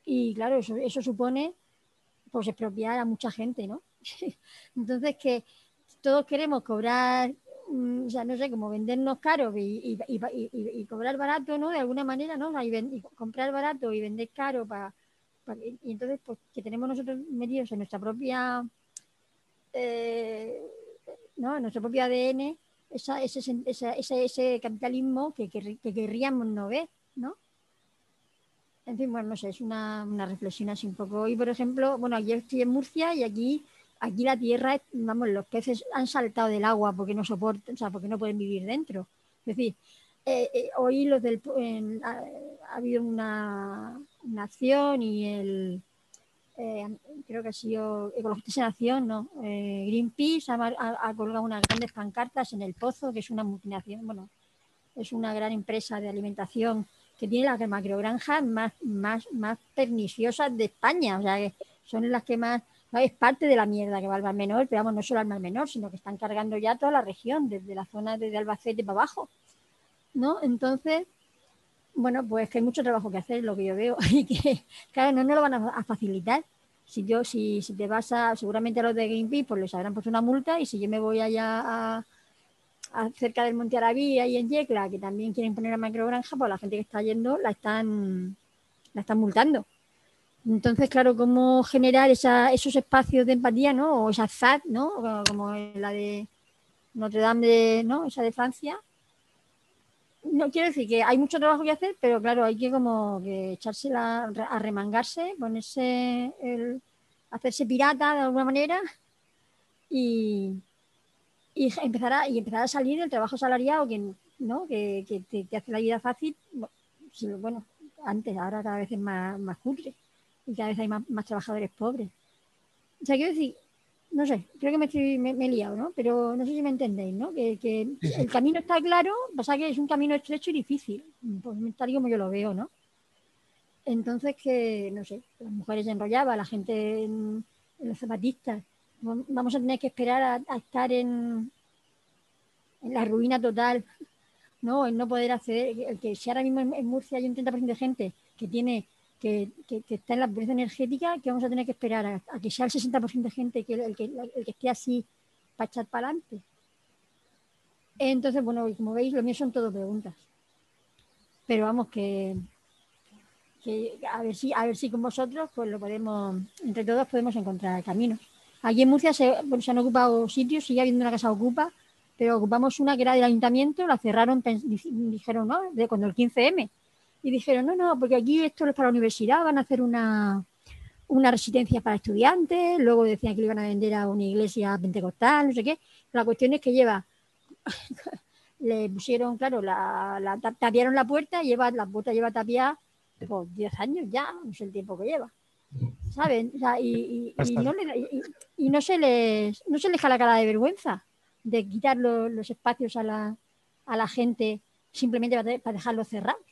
y claro, eso, eso supone pues expropiar a mucha gente, ¿no? (laughs) Entonces que todos queremos cobrar, mm, o sea, no sé, como vendernos caros y, cobrar barato, ¿no? De alguna manera, ¿no? y comprar barato y vender caro para y entonces, pues que tenemos nosotros metidos en nuestra propia, eh, ¿no? En nuestro ADN, esa, ese, ese, ese, capitalismo que, que, querríamos no ver, ¿no? En fin, bueno, no sé, es una, una reflexión así un poco. Hoy, por ejemplo, bueno, aquí estoy en Murcia y aquí aquí la tierra, vamos, los peces han saltado del agua porque no soportan, o sea, porque no pueden vivir dentro. Es decir, eh, eh, hoy los del, ha, habido una, acción y el eh, creo que ha sido Ecologistas en Acción, no, Greenpeace ha, colgado unas grandes pancartas en el Pozo, que es una multinación, bueno, es una gran empresa de alimentación que tiene las macrogranjas más, más, más perniciosas de España, o sea, que son las que más, es parte de la mierda que va al Mar Menor, pero vamos, no solo al Mar Menor, sino que están cargando ya toda la región, desde la zona de Albacete para abajo. ¿no? Entonces, bueno, pues que hay mucho trabajo que hacer, lo que yo veo, (laughs) y que, claro, no nos lo van a, facilitar. Si yo, si, si te vas a, seguramente a los de Greenpeace, pues les habrán puesto una multa, y si yo me voy allá a, cerca del Monte Arabí, ahí en Yecla, que también quieren poner a macrogranja, pues la gente que está yendo la están, la están multando. Entonces, claro, cómo generar esos espacios de empatía, ¿no? O esa ZAD, ¿no? Como la de Notre Dame, de, ¿no? Esa de Francia, no quiero decir que hay mucho trabajo que hacer, pero claro, hay que como que echarse a remangarse, ponerse el, hacerse pirata de alguna manera y, y empezar a, y empezar a salir del trabajo salariado que, ¿no? que, que te, hace la vida fácil. Bueno, antes, ahora cada vez es más, más cutre y cada vez hay más, más trabajadores pobres. O sea, quiero decir, no sé, creo que me, estoy, me, he liado, ¿no? Pero no sé si me entendéis, ¿no? Que, que el camino está claro, pasa que es un camino estrecho y difícil, pues tal como yo lo veo, ¿no? Entonces que, no sé, las mujeres se enrollaban, la gente en, los zapatistas, vamos a tener que esperar a, estar en, en, la ruina total, ¿no? En no poder acceder, que si ahora mismo en Murcia hay un 30% de gente que tiene que, está en la pobreza energética, que vamos a tener que esperar a, que sea el 60% de gente que el, que el, que esté así para echar para adelante. Entonces, bueno, como veis, lo mío son todo preguntas. Pero vamos, que, a ver si a ver si con vosotros pues lo podemos, entre todos podemos encontrar caminos. Aquí en Murcia se, se han ocupado sitios, sigue habiendo una casa ocupa, pero ocupamos una que era del ayuntamiento, la cerraron, dijeron, ¿no? De cuando el 15M y dijeron, no, no, porque aquí esto es para la universidad, van a hacer una, una residencia para estudiantes, luego decían que lo iban a vender a una iglesia pentecostal, no sé qué. La cuestión es que lleva, (laughs) le pusieron, claro, la, la, tapiaron la puerta, lleva, la puerta lleva tapiada por 10 años ya, no sé el tiempo que lleva. ¿Saben? y, no y, no se les no se les la cara de vergüenza de quitar los espacios a la, a la gente simplemente para, para dejarlos cerrados.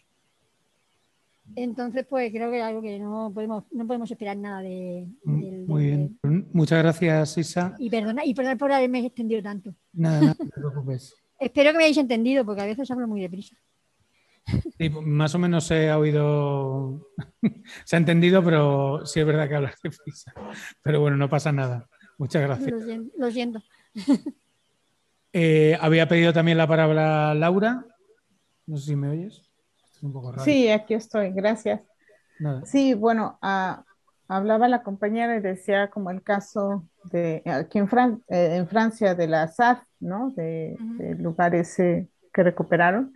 Entonces, pues creo que es algo que no podemos, no podemos esperar nada de. Mm, muy bien. Muchas gracias, Isa. Y perdona, y perdona por haberme extendido tanto. Nada, (laughs) no te preocupes. Espero que me hayáis entendido, porque a veces hablo muy deprisa. Sí, más o menos se ha oído, (laughs) se ha entendido, pero sí es verdad que hablas (laughs) deprisa. Pero bueno, no pasa nada. Muchas gracias. Lo siento. Eh, había pedido también la palabra Laura. No sé si me oyes. Sí, aquí estoy, gracias. Sí, bueno, ah, hablaba la compañera y decía como el caso de aquí en, eh, en Francia de la SAF, ¿no? De, lugares eh, que recuperaron.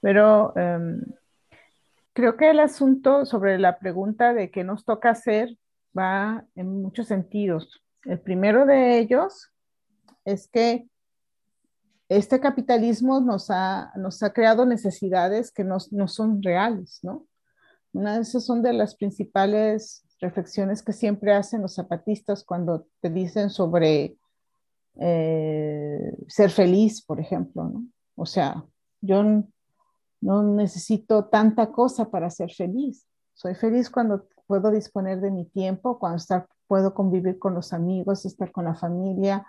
Pero em, creo que el asunto sobre la pregunta de qué nos toca hacer va en muchos sentidos. El primero de ellos es que este capitalismo nos ha, nos ha creado necesidades que no, son reales, ¿no? Una de esas son de las principales reflexiones que siempre hacen los zapatistas cuando te dicen sobre eh, ser feliz, por ejemplo, ¿no? O sea, yo no necesito tanta cosa para ser feliz. Soy feliz cuando puedo disponer de mi tiempo, cuando puedo convivir con los amigos, estar con la familia,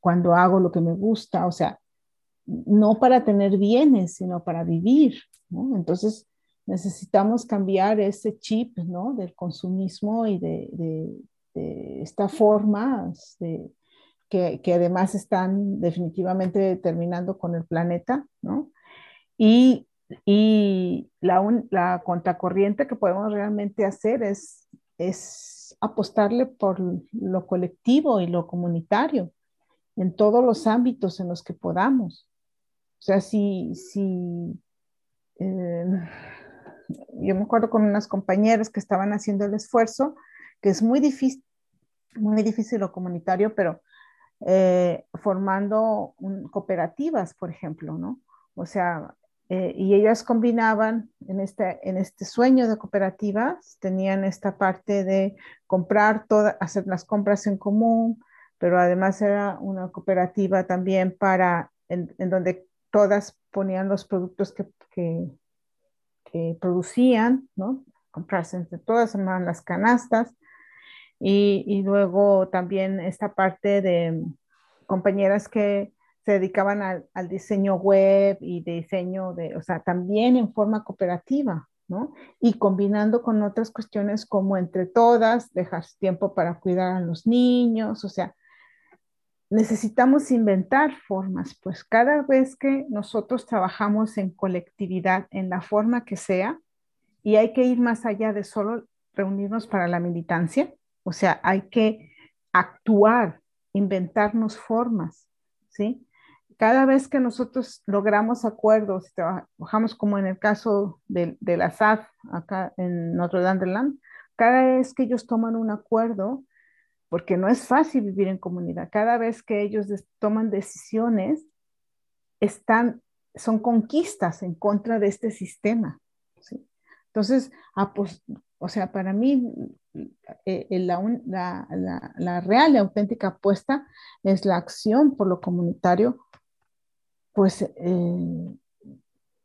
cuando hago lo que me gusta, o sea, no para tener bienes, sino para vivir, ¿no? Entonces necesitamos cambiar ese chip, ¿no? Del consumismo y de, de, esta forma que, que, además están definitivamente terminando con el planeta, ¿no? Y, y la, la contracorriente que podemos realmente hacer es, es apostarle por lo colectivo y lo comunitario en todos los ámbitos en los que podamos. O sea, si, si eh, yo me acuerdo con unas compañeras que estaban haciendo el esfuerzo, que es muy difícil, muy difícil lo comunitario, pero eh, formando cooperativas, por ejemplo, ¿no? O sea, eh, y ellas combinaban en este, en este sueño de cooperativas, tenían esta parte de comprar, toda, hacer las compras en común, pero además era una cooperativa también para, en, donde todas ponían los productos que, que, producían, ¿no? Comprarse entre todas, llamaban las canastas. Y, y luego también esta parte de compañeras que se dedicaban al, diseño web y diseño de, o sea, también en forma cooperativa, ¿no? Y combinando con otras cuestiones como entre todas, dejar tiempo para cuidar a los niños, o sea, necesitamos inventar formas, pues cada vez que nosotros trabajamos en colectividad, en la forma que sea, y hay que ir más allá de solo reunirnos para la militancia, o sea, hay que actuar, inventarnos formas, ¿sí? Cada vez que nosotros logramos acuerdos, trabajamos como en el caso de, la SAF acá en Notre Dame de Land, cada vez que ellos toman un acuerdo, porque no es fácil vivir en comunidad, cada vez que ellos toman decisiones, están, son conquistas en contra de este sistema. Entonces, ah, pues, o sea, para mí eh, eh, la, la, la, real y auténtica apuesta es la acción por lo comunitario, pues eh,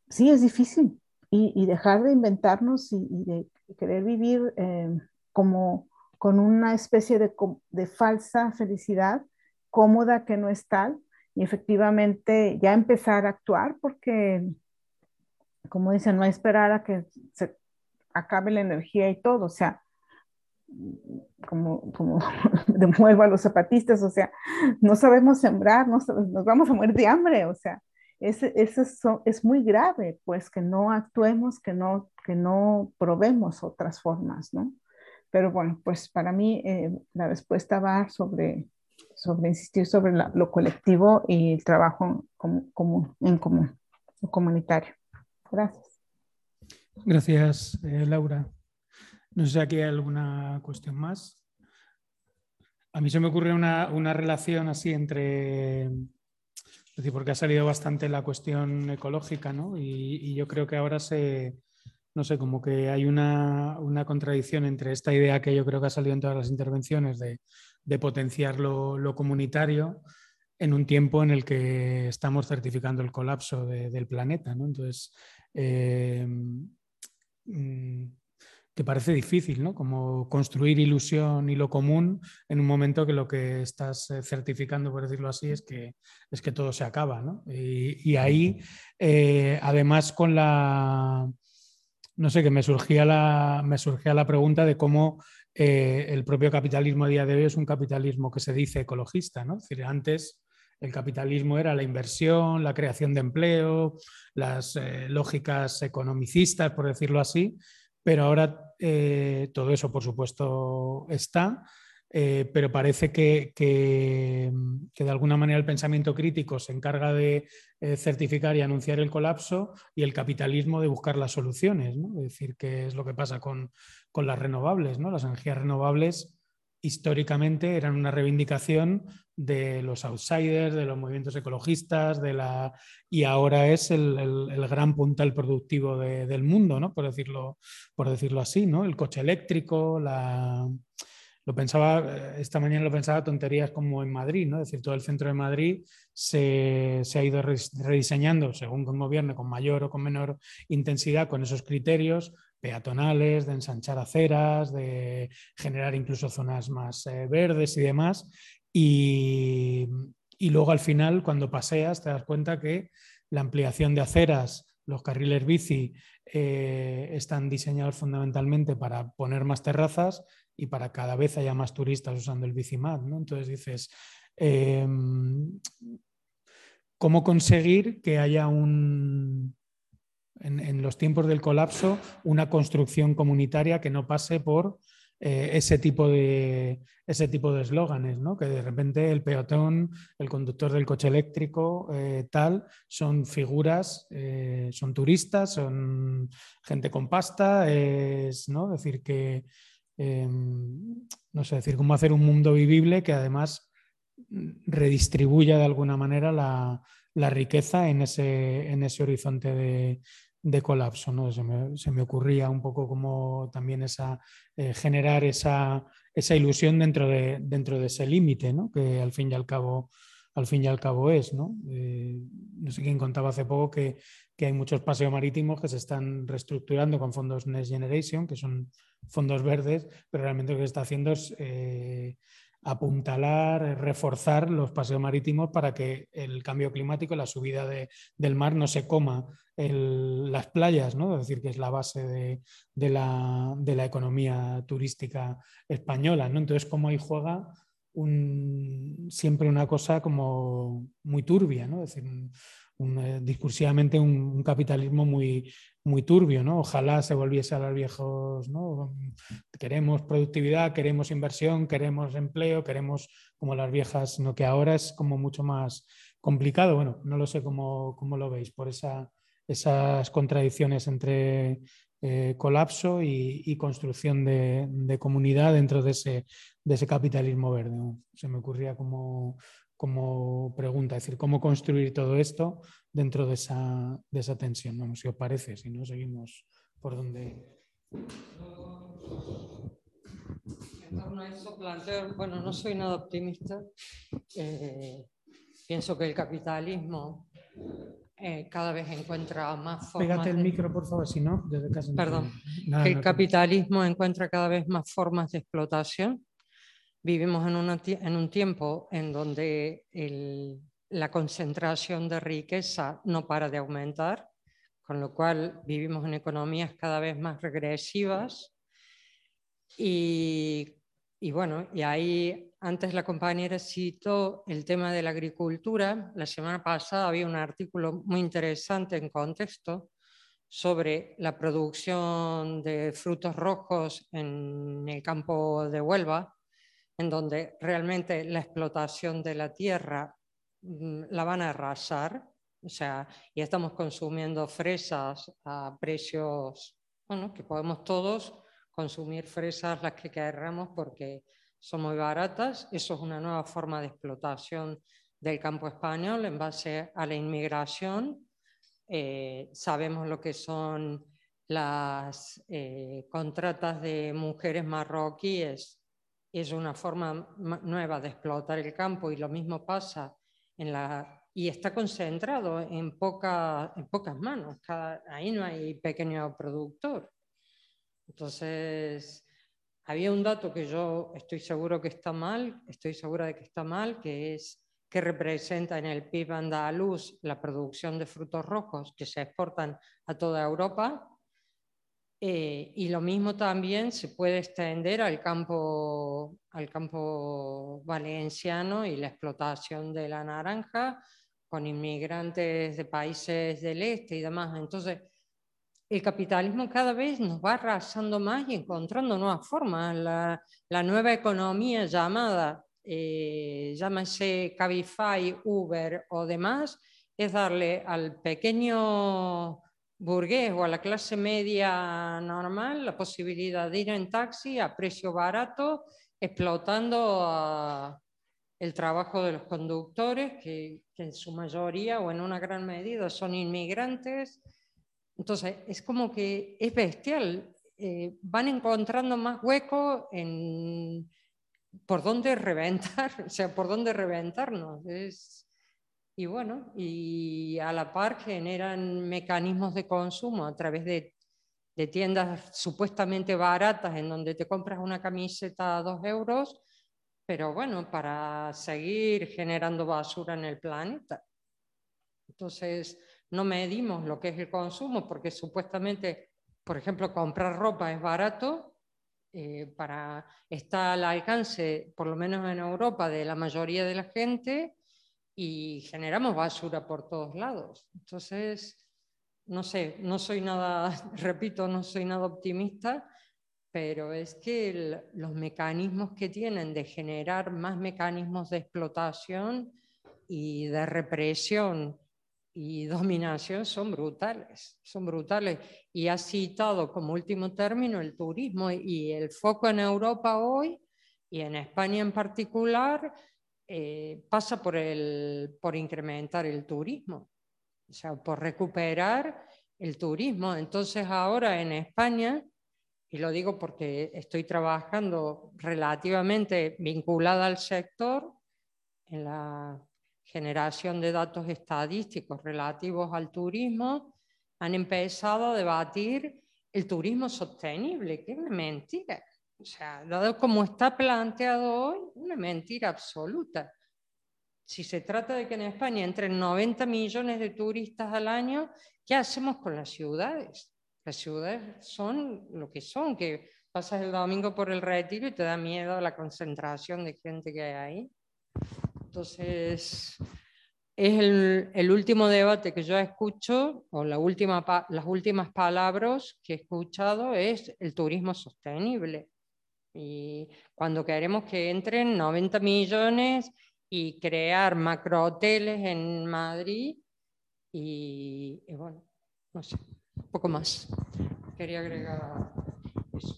sí es difícil. Y, dejar de inventarnos y, de querer vivir como con una especie de, de, falsa felicidad cómoda que no es tal y efectivamente ya empezar a actuar porque como dicen, no esperar a que se acabe la energía y todo, o sea, como, como (laughs) de nuevo a los zapatistas, o sea, no sabemos sembrar, no nos vamos a morir de hambre, o sea, eso es, es muy grave, pues que no actuemos, que no, que no probemos otras formas, ¿no? Pero bueno, pues para mí eh, la respuesta va sobre, sobre insistir sobre lo colectivo y el trabajo común, en común, comunitario. Gracias. Gracias, eh, Laura. No sé si aquí hay alguna cuestión más. A mí se me ocurre una, relación así entre, es decir, porque ha salido bastante la cuestión ecológica, ¿no? Y, yo creo que ahora se, no sé, como que hay una, contradicción entre esta idea que yo creo que ha salido en todas las intervenciones de, potenciar lo, comunitario en un tiempo en el que estamos certificando el colapso del planeta, ¿no? Entonces, eh, Mm, que parece difícil, ¿no? Como construir ilusión y lo común en un momento que lo que estás eh, certificando, por decirlo así, es que, es que todo se acaba, ¿no? Y, ahí, eh, además, con la. No sé, que me surgía la, me surgía la pregunta de cómo eh, el propio capitalismo a día de hoy es un capitalismo que se dice ecologista, ¿no? Es decir, antes el capitalismo era la inversión, la creación de empleo, las lógicas economicistas, por decirlo así, pero ahora eh, todo eso, por supuesto, está, eh, pero parece que, de alguna manera el pensamiento crítico se encarga de certificar y anunciar el colapso y el capitalismo de buscar las soluciones, es decir, qué es lo que pasa con, con las renovables, ¿no? las energías renovables históricamente eran una reivindicación de los outsiders, de los movimientos ecologistas, de la... y ahora es el, gran puntal productivo del mundo, ¿no? por, decirlo, por decirlo así, ¿no? el coche eléctrico, la... Lo pensaba, esta mañana lo pensaba tonterías como en Madrid, ¿no? Es decir, todo el centro de Madrid se, se ha ido rediseñando según con gobierno, con mayor o con menor intensidad, con esos criterios, peatonales, de ensanchar aceras, de generar incluso zonas más eh, verdes y demás. Y, luego al final, cuando paseas, te das cuenta que la ampliación de aceras, los carriles bici, eh, están diseñados fundamentalmente para poner más terrazas y para cada vez haya más turistas usando el bicimat. ¿no? Entonces dices, em, ¿cómo conseguir que haya un, en, los tiempos del colapso una construcción comunitaria que no pase por eh, ese tipo de ese tipo de eslóganes, ¿no? que de repente el peatón, el conductor del coche eléctrico, eh, tal, son figuras, eh, son turistas, son gente con pasta, es ¿no? decir que em, no sé, decir cómo hacer un mundo vivible que además redistribuya de alguna manera la, la riqueza en ese, en ese horizonte de, de colapso. ¿no? Se me, ocurría un poco como también esa, eh, generar esa, esa, ilusión dentro de, dentro de ese límite, ¿no? que al fin y al cabo, al fin y al cabo es. ¿no? Eh, no sé quién contaba hace poco que, que, hay muchos paseos marítimos que se están reestructurando con fondos Next Generation, que son fondos verdes, pero realmente lo que se está haciendo es... Eh, apuntalar, reforzar los paseos marítimos para que el cambio climático, la subida del mar no se coma las playas, ¿no? es decir, que es la base de, la, economía turística española. ¿no? Entonces, como ahí juega siempre una cosa como muy turbia, ¿no? es decir, eh, discursivamente un, capitalismo muy, muy turbio, ¿no? Ojalá se volviese a los viejos, ¿no? Queremos productividad, queremos inversión, queremos empleo, queremos como las viejas, sino que ahora es como mucho más, complicado. Bueno, no lo sé cómo, lo veis, por esa, esas contradicciones entre eh, colapso y, construcción de, comunidad dentro de ese, de ese capitalismo verde. Se me ocurría como, como pregunta, es decir, cómo construir todo esto dentro de esa, de esa tensión. Vamos, si os parece, si no, seguimos por donde... En torno a eso planteo, bueno, no soy nada optimista. Eh, pienso que el capitalismo eh, cada vez encuentra más formas. Pégate el micro, por favor, si no, desde casa. Perdón. el capitalismo encuentra cada vez más formas de explotación. Vivimos en, en un tiempo en donde la concentración de riqueza no para de aumentar, con lo cual vivimos en economías cada vez más regresivas. Y y bueno, y ahí antes la compañera citó el tema de la agricultura. La semana pasada había un artículo muy interesante en contexto sobre la producción de frutos rojos en el campo de Huelva, en donde realmente la explotación de la tierra mm, la van a arrasar, o sea, y estamos consumiendo fresas a precios, bueno, que podemos todos consumir fresas las que querramos porque son muy baratas. Eso es una nueva forma de explotación del campo español en base a la inmigración. Eh, sabemos lo que son las eh, contratas de mujeres marroquíes. Es una forma nueva de explotar el campo y lo mismo pasa en la... Y está concentrado en, poca, en pocas manos. ahí no hay pequeño productor. Entonces, había un dato que yo estoy seguro que está mal, estoy segura de que está mal, que es que representa en el PIB andaluz la producción de frutos rojos que se exportan a toda Europa. Eh, y lo mismo también se puede extender al campo, al campo valenciano y la explotación de la naranja con inmigrantes de países del este y demás. Entonces, el capitalismo cada vez nos va arrasando más y encontrando nuevas formas. La, nueva economía llamada, eh, Cabify, Uber o demás, es darle al pequeño burgués o a la clase media normal la posibilidad de ir en taxi a precio barato, explotando el trabajo de los conductores, que en su mayoría o en una gran medida son inmigrantes entonces, es como que es bestial. Eh, van encontrando más hueco en por dónde reventar, (laughs) o sea, por dónde reventarnos. Y bueno, y a la par generan mecanismos de consumo a través de, tiendas supuestamente baratas en donde te compras una camiseta a dos euros, pero bueno, para seguir generando basura en el planeta. Entonces, no medimos lo que es el consumo porque supuestamente, por ejemplo, comprar ropa es barato, eh, para, está al alcance, por lo menos en Europa, de la mayoría de la gente y generamos basura por todos lados. Entonces, no sé, no soy nada, (laughs) repito, no soy nada optimista, pero es que los mecanismos que tienen de generar más mecanismos de explotación y de represión y dominación son brutales, son brutales. Y ha citado como último término el turismo y el foco en Europa hoy y en España en particular eh, pasa por, el, por incrementar el turismo, o sea, por recuperar el turismo. Entonces ahora en España, y lo digo porque estoy trabajando relativamente vinculada al sector, en la generación de datos estadísticos relativos al turismo, han empezado a debatir el turismo sostenible, que es una mentira. O sea, dado como está planteado hoy, una mentira absoluta. Si se trata de que en España entren 90 millones de turistas al año, ¿qué hacemos con las ciudades? Las ciudades son lo que son, que pasas el domingo por el retiro y te da miedo la concentración de gente que hay ahí. Entonces, es el, último debate que yo escucho, o la última, las últimas palabras que he escuchado es el turismo sostenible. Y cuando queremos que entren 90 millones y crear macrohoteles en Madrid y, bueno, no sé, un poco más. Quería agregar eso.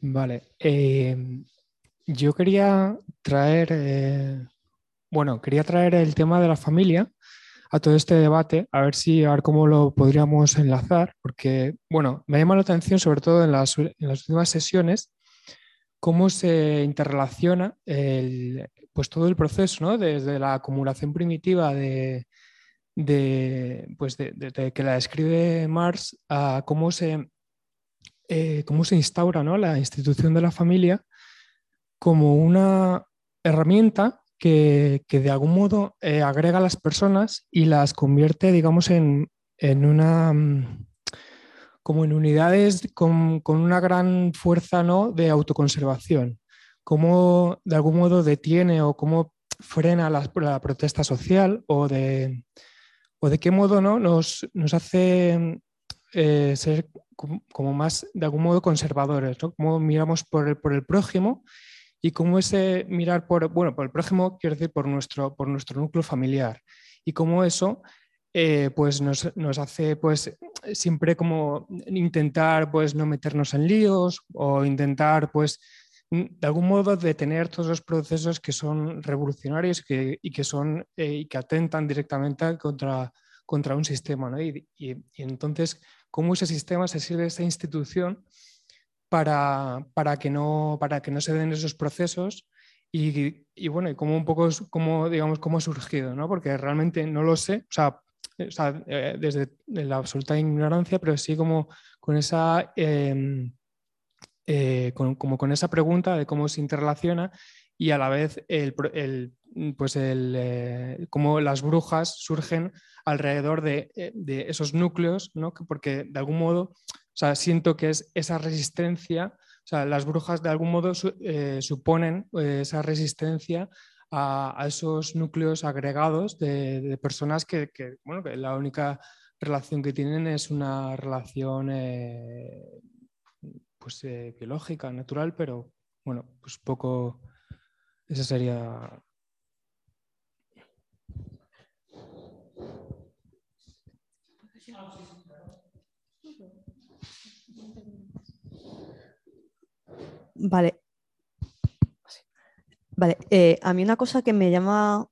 Vale. Eh, yo quería traer, eh, bueno, quería traer el tema de la familia a todo este debate, a ver si, a ver cómo lo podríamos enlazar, porque, bueno, me llama la atención, sobre todo en las, en las últimas sesiones, cómo se interrelaciona el, pues todo el proceso, ¿no? Desde la acumulación primitiva de, de, pues de, que la describe Marx a cómo se, eh, cómo se instaura ¿no? la institución de la familia como una herramienta que, que de algún modo eh, agrega a las personas y las convierte, digamos, en, en una mm, como en unidades con, con, una gran fuerza ¿no? de autoconservación. Cómo de algún modo detiene o cómo frena la, la protesta social o de, o de qué modo ¿no? nos, nos hace eh, ser como, más, de algún modo, conservadores, ¿no? Miramos por el, por el prójimo y cómo ese mirar por, bueno, por el prójimo, quiero decir, por nuestro, por nuestro núcleo familiar. Y cómo eso eh, pues nos, nos, hace pues siempre como intentar pues no meternos en líos o intentar pues de algún modo detener todos los procesos que son revolucionarios que, y que son eh, y que atentan directamente contra, contra un sistema. ¿no? Y, y, entonces, ¿cómo ese sistema se sirve esa institución para, para, que no, para que no se den esos procesos? Y, y bueno, y cómo un poco, cómo, digamos, cómo ha surgido, ¿no? porque realmente no lo sé, o sea, sea eh, desde la absoluta ignorancia, pero sí como con esa... Eh, eh, como con esa pregunta de cómo se interrelaciona y a la vez el, pues el, eh, cómo las brujas surgen alrededor de, eh, de esos núcleos, ¿no? porque de algún modo o sea, siento que es esa resistencia, o sea, las brujas de algún modo suponen esa resistencia a, esos núcleos agregados de, personas que, bueno, la única relación que tienen es una relación pues, eh, biológica, natural, pero bueno, pues poco, esa sería... Vale. Vale, eh, a mí una cosa que me llama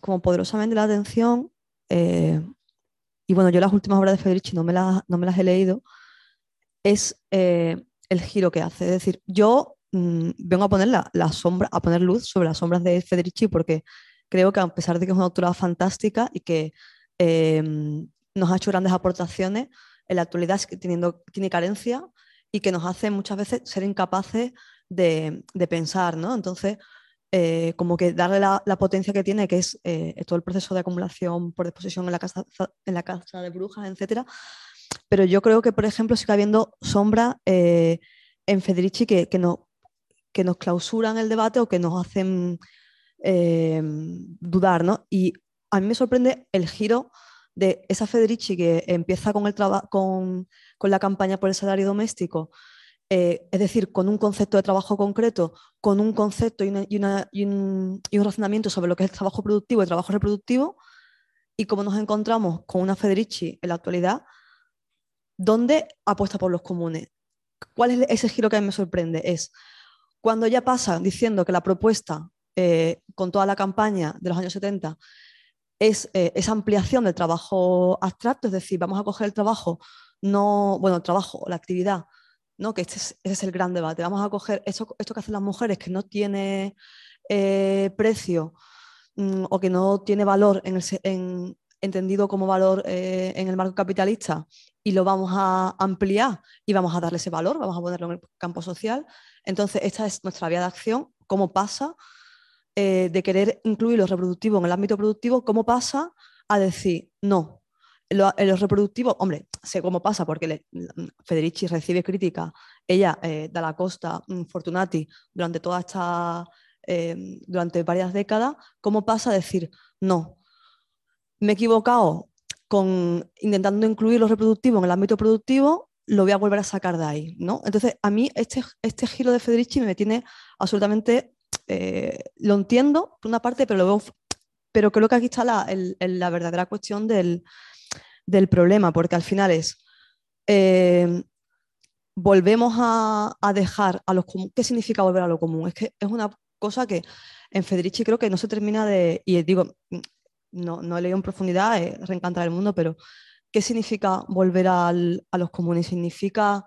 como poderosamente la atención, eh, y bueno, yo las últimas obras de Federici no me las, no me las he leído, es el giro que hace. Es decir, yo mm, vengo a poner la, sombra, a poner luz sobre las sombras de Federici porque creo que a pesar de que es una autora fantástica y que nos ha hecho grandes aportaciones, en la actualidad teniendo, tiene carencia y que nos hace muchas veces ser incapaces de, pensar, ¿no? Entonces, eh, como que darle la, potencia que tiene, que es eh, todo el proceso de acumulación por disposición en la casa, en la casa de brujas, etcétera, pero yo creo que, por ejemplo, sigue habiendo sombras eh, en Federici que, que, no, que nos clausuran el debate o que nos hacen eh, dudar, ¿no? Y a mí me sorprende el giro de esa Federici que empieza con, el con, con la campaña por el salario doméstico, eh, es decir, con un concepto de trabajo concreto, con un concepto y, y, un, y, un, razonamiento sobre lo que es el trabajo productivo y el trabajo reproductivo, y como nos encontramos con una Federici en la actualidad ¿Dónde apuesta por los comunes? ¿Cuál es ese giro que a mí me sorprende? Es cuando ya pasa diciendo que la propuesta eh, con toda la campaña de los años 70 es eh, esa ampliación del trabajo abstracto, es decir, vamos a coger el trabajo, no, bueno, el trabajo, la actividad, ¿no? que este ese es el gran debate, vamos a coger esto, esto que hacen las mujeres que no tiene eh, precio mm, o que no tiene valor en, en, entendido como valor en el marco capitalista y lo vamos a ampliar y vamos a darle ese valor, vamos a ponerlo en el campo social. Entonces, esta es nuestra vía de acción, cómo pasa eh, de querer incluir lo reproductivo en el ámbito productivo, cómo pasa a decir, no, en lo reproductivo, hombre, sé cómo pasa porque Federici recibe crítica, ella, eh, da la costa, mm, Fortunati, durante toda esta, eh, durante varias décadas, cómo pasa a decir, no, me he equivocado, con, intentando incluir lo reproductivo en el ámbito productivo, lo voy a volver a sacar de ahí, ¿no? Entonces, a mí este, este giro de Federici me tiene absolutamente, eh, lo entiendo por una parte, pero creo que aquí está la, verdadera cuestión del, problema, porque al final es, eh, volvemos a, dejar a los comunes, ¿qué significa volver a lo común? Es que es una cosa que en Federici creo que no se termina de, y digo, no, he leído en profundidad, eh, reencantar el mundo, pero ¿Qué significa volver a los comunes? Significa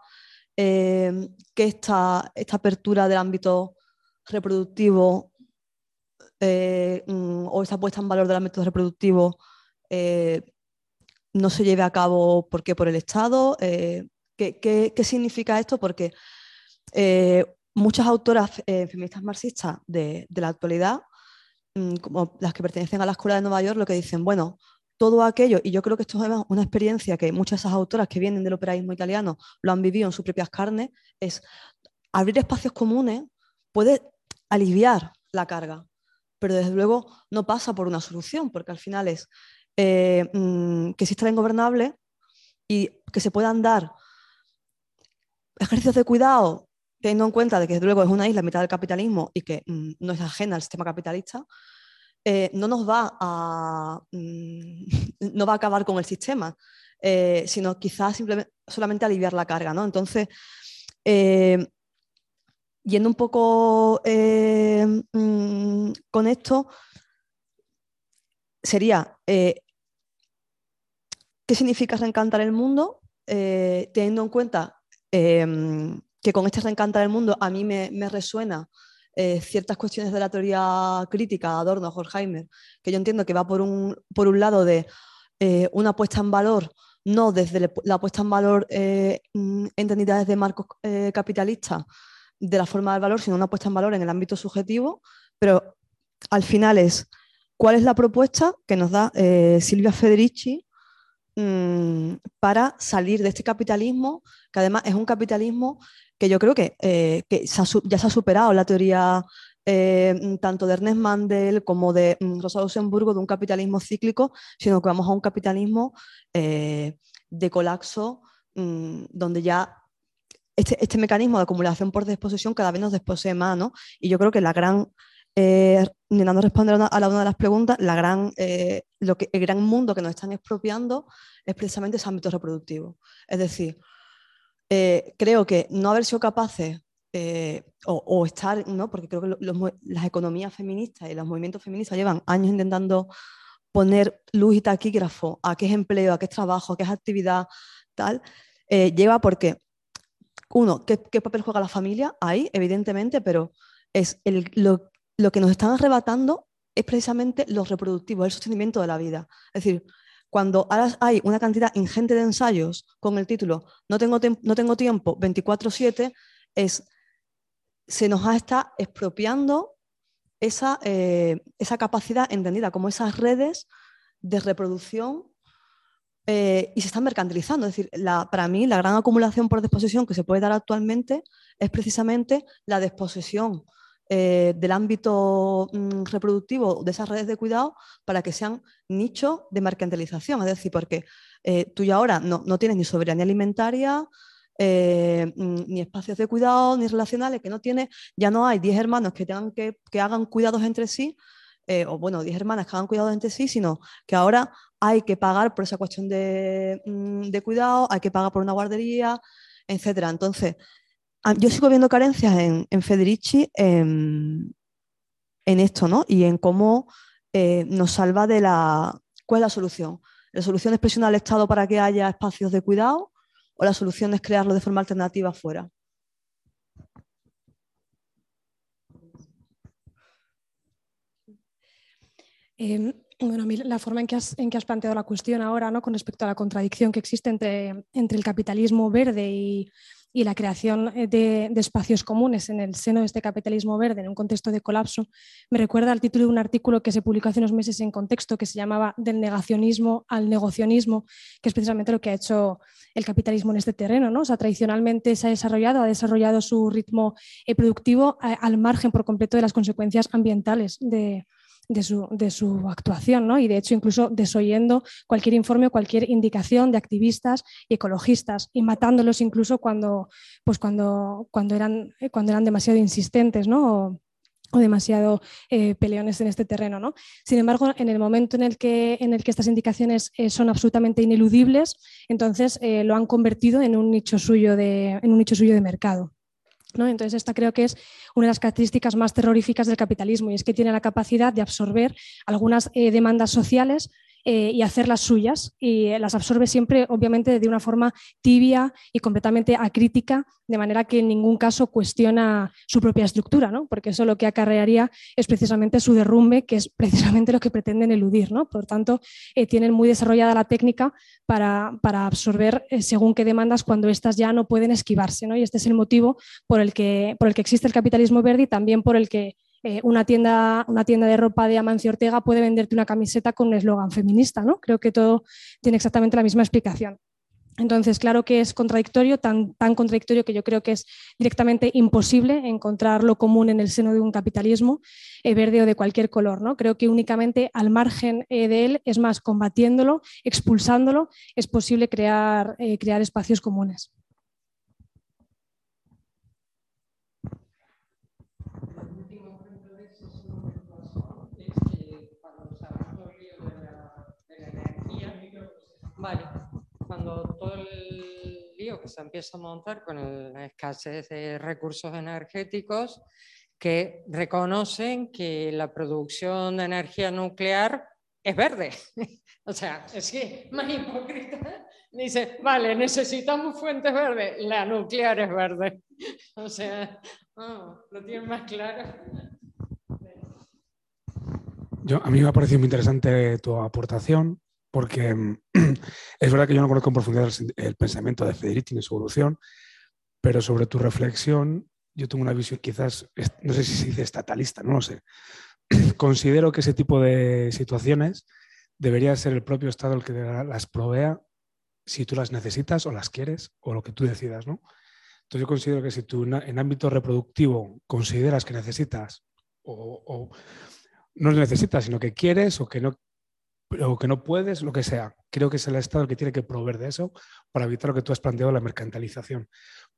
eh, que esta, apertura del ámbito reproductivo eh, mm, o esta puesta en valor del ámbito reproductivo eh, no se lleve a cabo ¿por qué? por el Estado. ¿qué, significa esto? Porque muchas autoras feministas marxistas de, de la actualidad, mm, como las que pertenecen a la Escuela de Nueva York, lo que dicen, bueno, todo aquello, y yo creo que esto es una experiencia que muchas de esas autoras que vienen del operaísmo italiano lo han vivido en sus propias carnes, es abrir espacios comunes puede aliviar la carga, pero desde luego no pasa por una solución, porque al final es eh, mm, que exista la ingobernable y que se puedan dar ejercicios de cuidado, teniendo en cuenta de que desde luego es una isla mitad del capitalismo y que mm, no es ajena al sistema capitalista, eh, no nos va a, mm, (laughs) no va a acabar con el sistema, eh, sino quizás simplemente, solamente aliviar la carga. ¿no? Entonces, eh, yendo un poco mm, con esto, sería, ¿qué significa reencantar el mundo? teniendo en cuenta que con este reencantar el mundo a mí me, me resuena eh, ciertas cuestiones de la teoría crítica, Adorno, Horkheimer, que yo entiendo que va por un, por un lado de eh, una puesta en valor, no desde la puesta en valor eh, mm, entendida desde marcos capitalistas de la forma del valor, sino una puesta en valor en el ámbito subjetivo, pero al final es cuál es la propuesta que nos da Silvia Federici mm, para salir de este capitalismo, que además es un capitalismo que yo creo que, eh, ya se ha superado la teoría eh, tanto de Ernest Mandel como de mm, Rosa Luxemburgo de un capitalismo cíclico, sino que vamos a un capitalismo eh, de colapso mm, donde ya este, este, mecanismo de acumulación por disposición cada vez nos desposee más, ¿no? Y yo creo que la gran, intentando responder a, la una de las preguntas, la gran, lo que, el gran mundo que nos están expropiando es precisamente ese ámbito reproductivo. Es decir, eh, creo que no haber sido capaces eh, o, estar, ¿no? porque creo que las economías feministas y los movimientos feministas llevan años intentando poner luz y taquígrafo a qué es empleo, a qué es trabajo, a qué es actividad, tal, eh, lleva porque, uno, ¿qué, papel juega la familia? Ahí, evidentemente, pero es lo, lo que nos están arrebatando es precisamente lo reproductivo, el sostenimiento de la vida. Es decir, cuando ahora hay una cantidad ingente de ensayos con el título No tengo, no tengo tiempo 24/7, es, se nos está expropiando esa, eh, esa, capacidad entendida como esas redes de reproducción eh, y se están mercantilizando. Es decir, para mí la gran acumulación por desposesión que se puede dar actualmente es precisamente la desposesión eh, del ámbito mm, reproductivo de esas redes de cuidado para que sean nichos de mercantilización. Es decir, porque eh, tú ya ahora no, tienes ni soberanía alimentaria, mm, ni espacios de cuidado, ni relacionales, que no tienes, ya no hay 10 hermanos que, tengan que, que hagan cuidados entre sí, o bueno, 10 hermanas que hagan cuidados entre sí, sino que ahora hay que pagar por esa cuestión de, mm, de cuidado, hay que pagar por una guardería, etcétera. Entonces, Ah, yo sigo viendo carencias en, Federici en, esto, ¿no? Y en cómo eh, nos salva de la... ¿Cuál es la solución? ¿La solución es presionar al Estado para que haya espacios de cuidado o la solución es crearlo de forma alternativa fuera? Em, bueno, la forma en que, has, en que, has, planteado la cuestión ahora, ¿no? con respecto a la contradicción que existe entre, entre el capitalismo verde y, y la creación eh, de, espacios comunes en el seno de este capitalismo verde en un contexto de colapso, me recuerda al título de un artículo que se publicó hace unos meses en contexto que se llamaba Del negacionismo al negocionismo, que es precisamente lo que ha hecho el capitalismo en este terreno. ¿no? O tradicionalmente se ha desarrollado, ha desarrollado su ritmo eh, productivo al margen por completo de las consecuencias ambientales de, de su, de su actuación, ¿no? Y de hecho, incluso desoyendo cualquier informe o cualquier indicación de activistas y ecologistas y matándolos incluso cuando, pues cuando, cuando, eran, cuando eran demasiado insistentes, ¿no? o demasiado eh, peleones en este terreno. ¿no? Sin embargo, en el momento en el que, en el que estas indicaciones eh, son absolutamente ineludibles, entonces eh, lo han convertido en un nicho suyo de, en un nicho suyo de mercado. Entonces, esta creo que es una de las características más terroríficas del capitalismo y es que tiene la capacidad de absorber algunas demandas sociales eh, y hacerlas suyas y eh, las absorbe siempre, obviamente, de una forma tibia y completamente acrítica, de manera que en ningún caso cuestiona su propia estructura, ¿no? porque eso lo que acarrearía es precisamente su derrumbe, que es precisamente lo que pretenden eludir. ¿no? Por tanto, eh, tienen muy desarrollada la técnica para, para absorber según qué demandas cuando éstas ya no pueden esquivarse. ¿no? Y este es el motivo por el, que, por el que existe el capitalismo verde y también por el que eh, una, tienda, una tienda de ropa de Amancio Ortega puede venderte una camiseta con un eslogan feminista. ¿no? Creo que todo tiene exactamente la misma explicación. Entonces, claro que es contradictorio, tan, contradictorio que yo creo que es directamente imposible encontrar lo común en el seno de un capitalismo eh, verde o de cualquier color. ¿no? Creo que únicamente al margen eh, de él, es más, combatiéndolo, expulsándolo, es posible crear, crear espacios comunes. Vale, cuando todo el lío que se empieza a montar con la escasez de recursos energéticos, que reconocen que la producción de energía nuclear es verde. (laughs) o sea, es que más hipócrita. Dice, vale, necesitamos fuentes verdes, la nuclear es verde. (laughs) o sea, lo tienen más claro. Yo, a mí me ha parecido muy interesante tu aportación porque (clears throat) es verdad que yo no conozco en profundidad el, pensamiento de Federici ni su evolución, pero sobre tu reflexión yo tengo una visión quizás, no sé si se dice estatalista, no lo sé. (clears throat) Considero que ese tipo de situaciones debería ser el propio Estado el que las provea si tú las necesitas o las quieres o lo que tú decidas, ¿no? Entonces yo considero que si tú en ámbito reproductivo consideras que necesitas o, o no necesitas, sino que quieres o que no o que no puedes, lo que sea. Creo que es el Estado el que tiene que proveer de eso para evitar lo que tú has planteado, la mercantilización.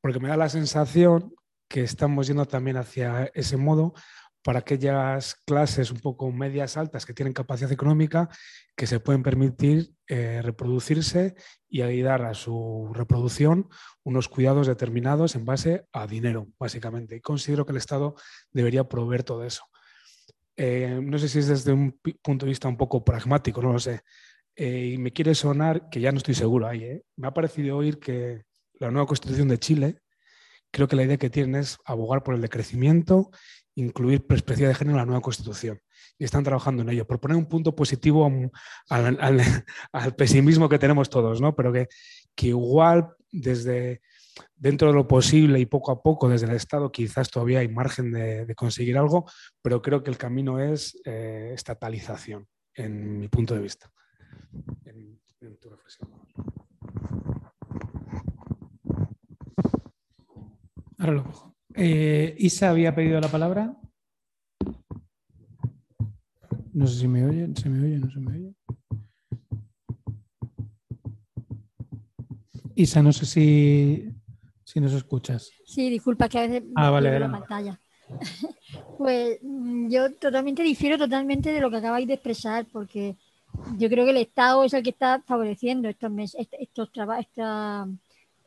Porque me da la sensación que estamos yendo también hacia ese modo para aquellas clases un poco medias altas que tienen capacidad económica, que se pueden permitir eh, reproducirse y ahí dar a su reproducción unos cuidados determinados en base a dinero, básicamente. Y considero que el Estado debería proveer todo eso. Eh, no sé si es desde un punto de vista un poco pragmático, no lo sé. Eh, y me quiere sonar, que ya no estoy seguro ahí, ¿eh? me ha parecido oír que la nueva constitución de Chile, creo que la idea que tienen es abogar por el decrecimiento, incluir perspectiva de género en la nueva constitución. Y están trabajando en ello, por poner un punto positivo (laughs) al, pesimismo que tenemos todos, ¿no? pero que, que igual desde dentro de lo posible y poco a poco desde el Estado quizás todavía hay margen de, conseguir algo, pero creo que el camino es eh, estatalización, en mi punto de vista. En, tu reflexión. Ahora lo cojo. Eh, Isa había pedido la palabra. No sé si me oye, se me oye, no se me oye. Isa, no sé si si nos escuchas. Sí, disculpa que a veces ah, vale, la pantalla. (laughs) pues mm, yo totalmente difiero totalmente de lo que acabáis de expresar, porque yo creo que el Estado es el que está favoreciendo estos, estos esta,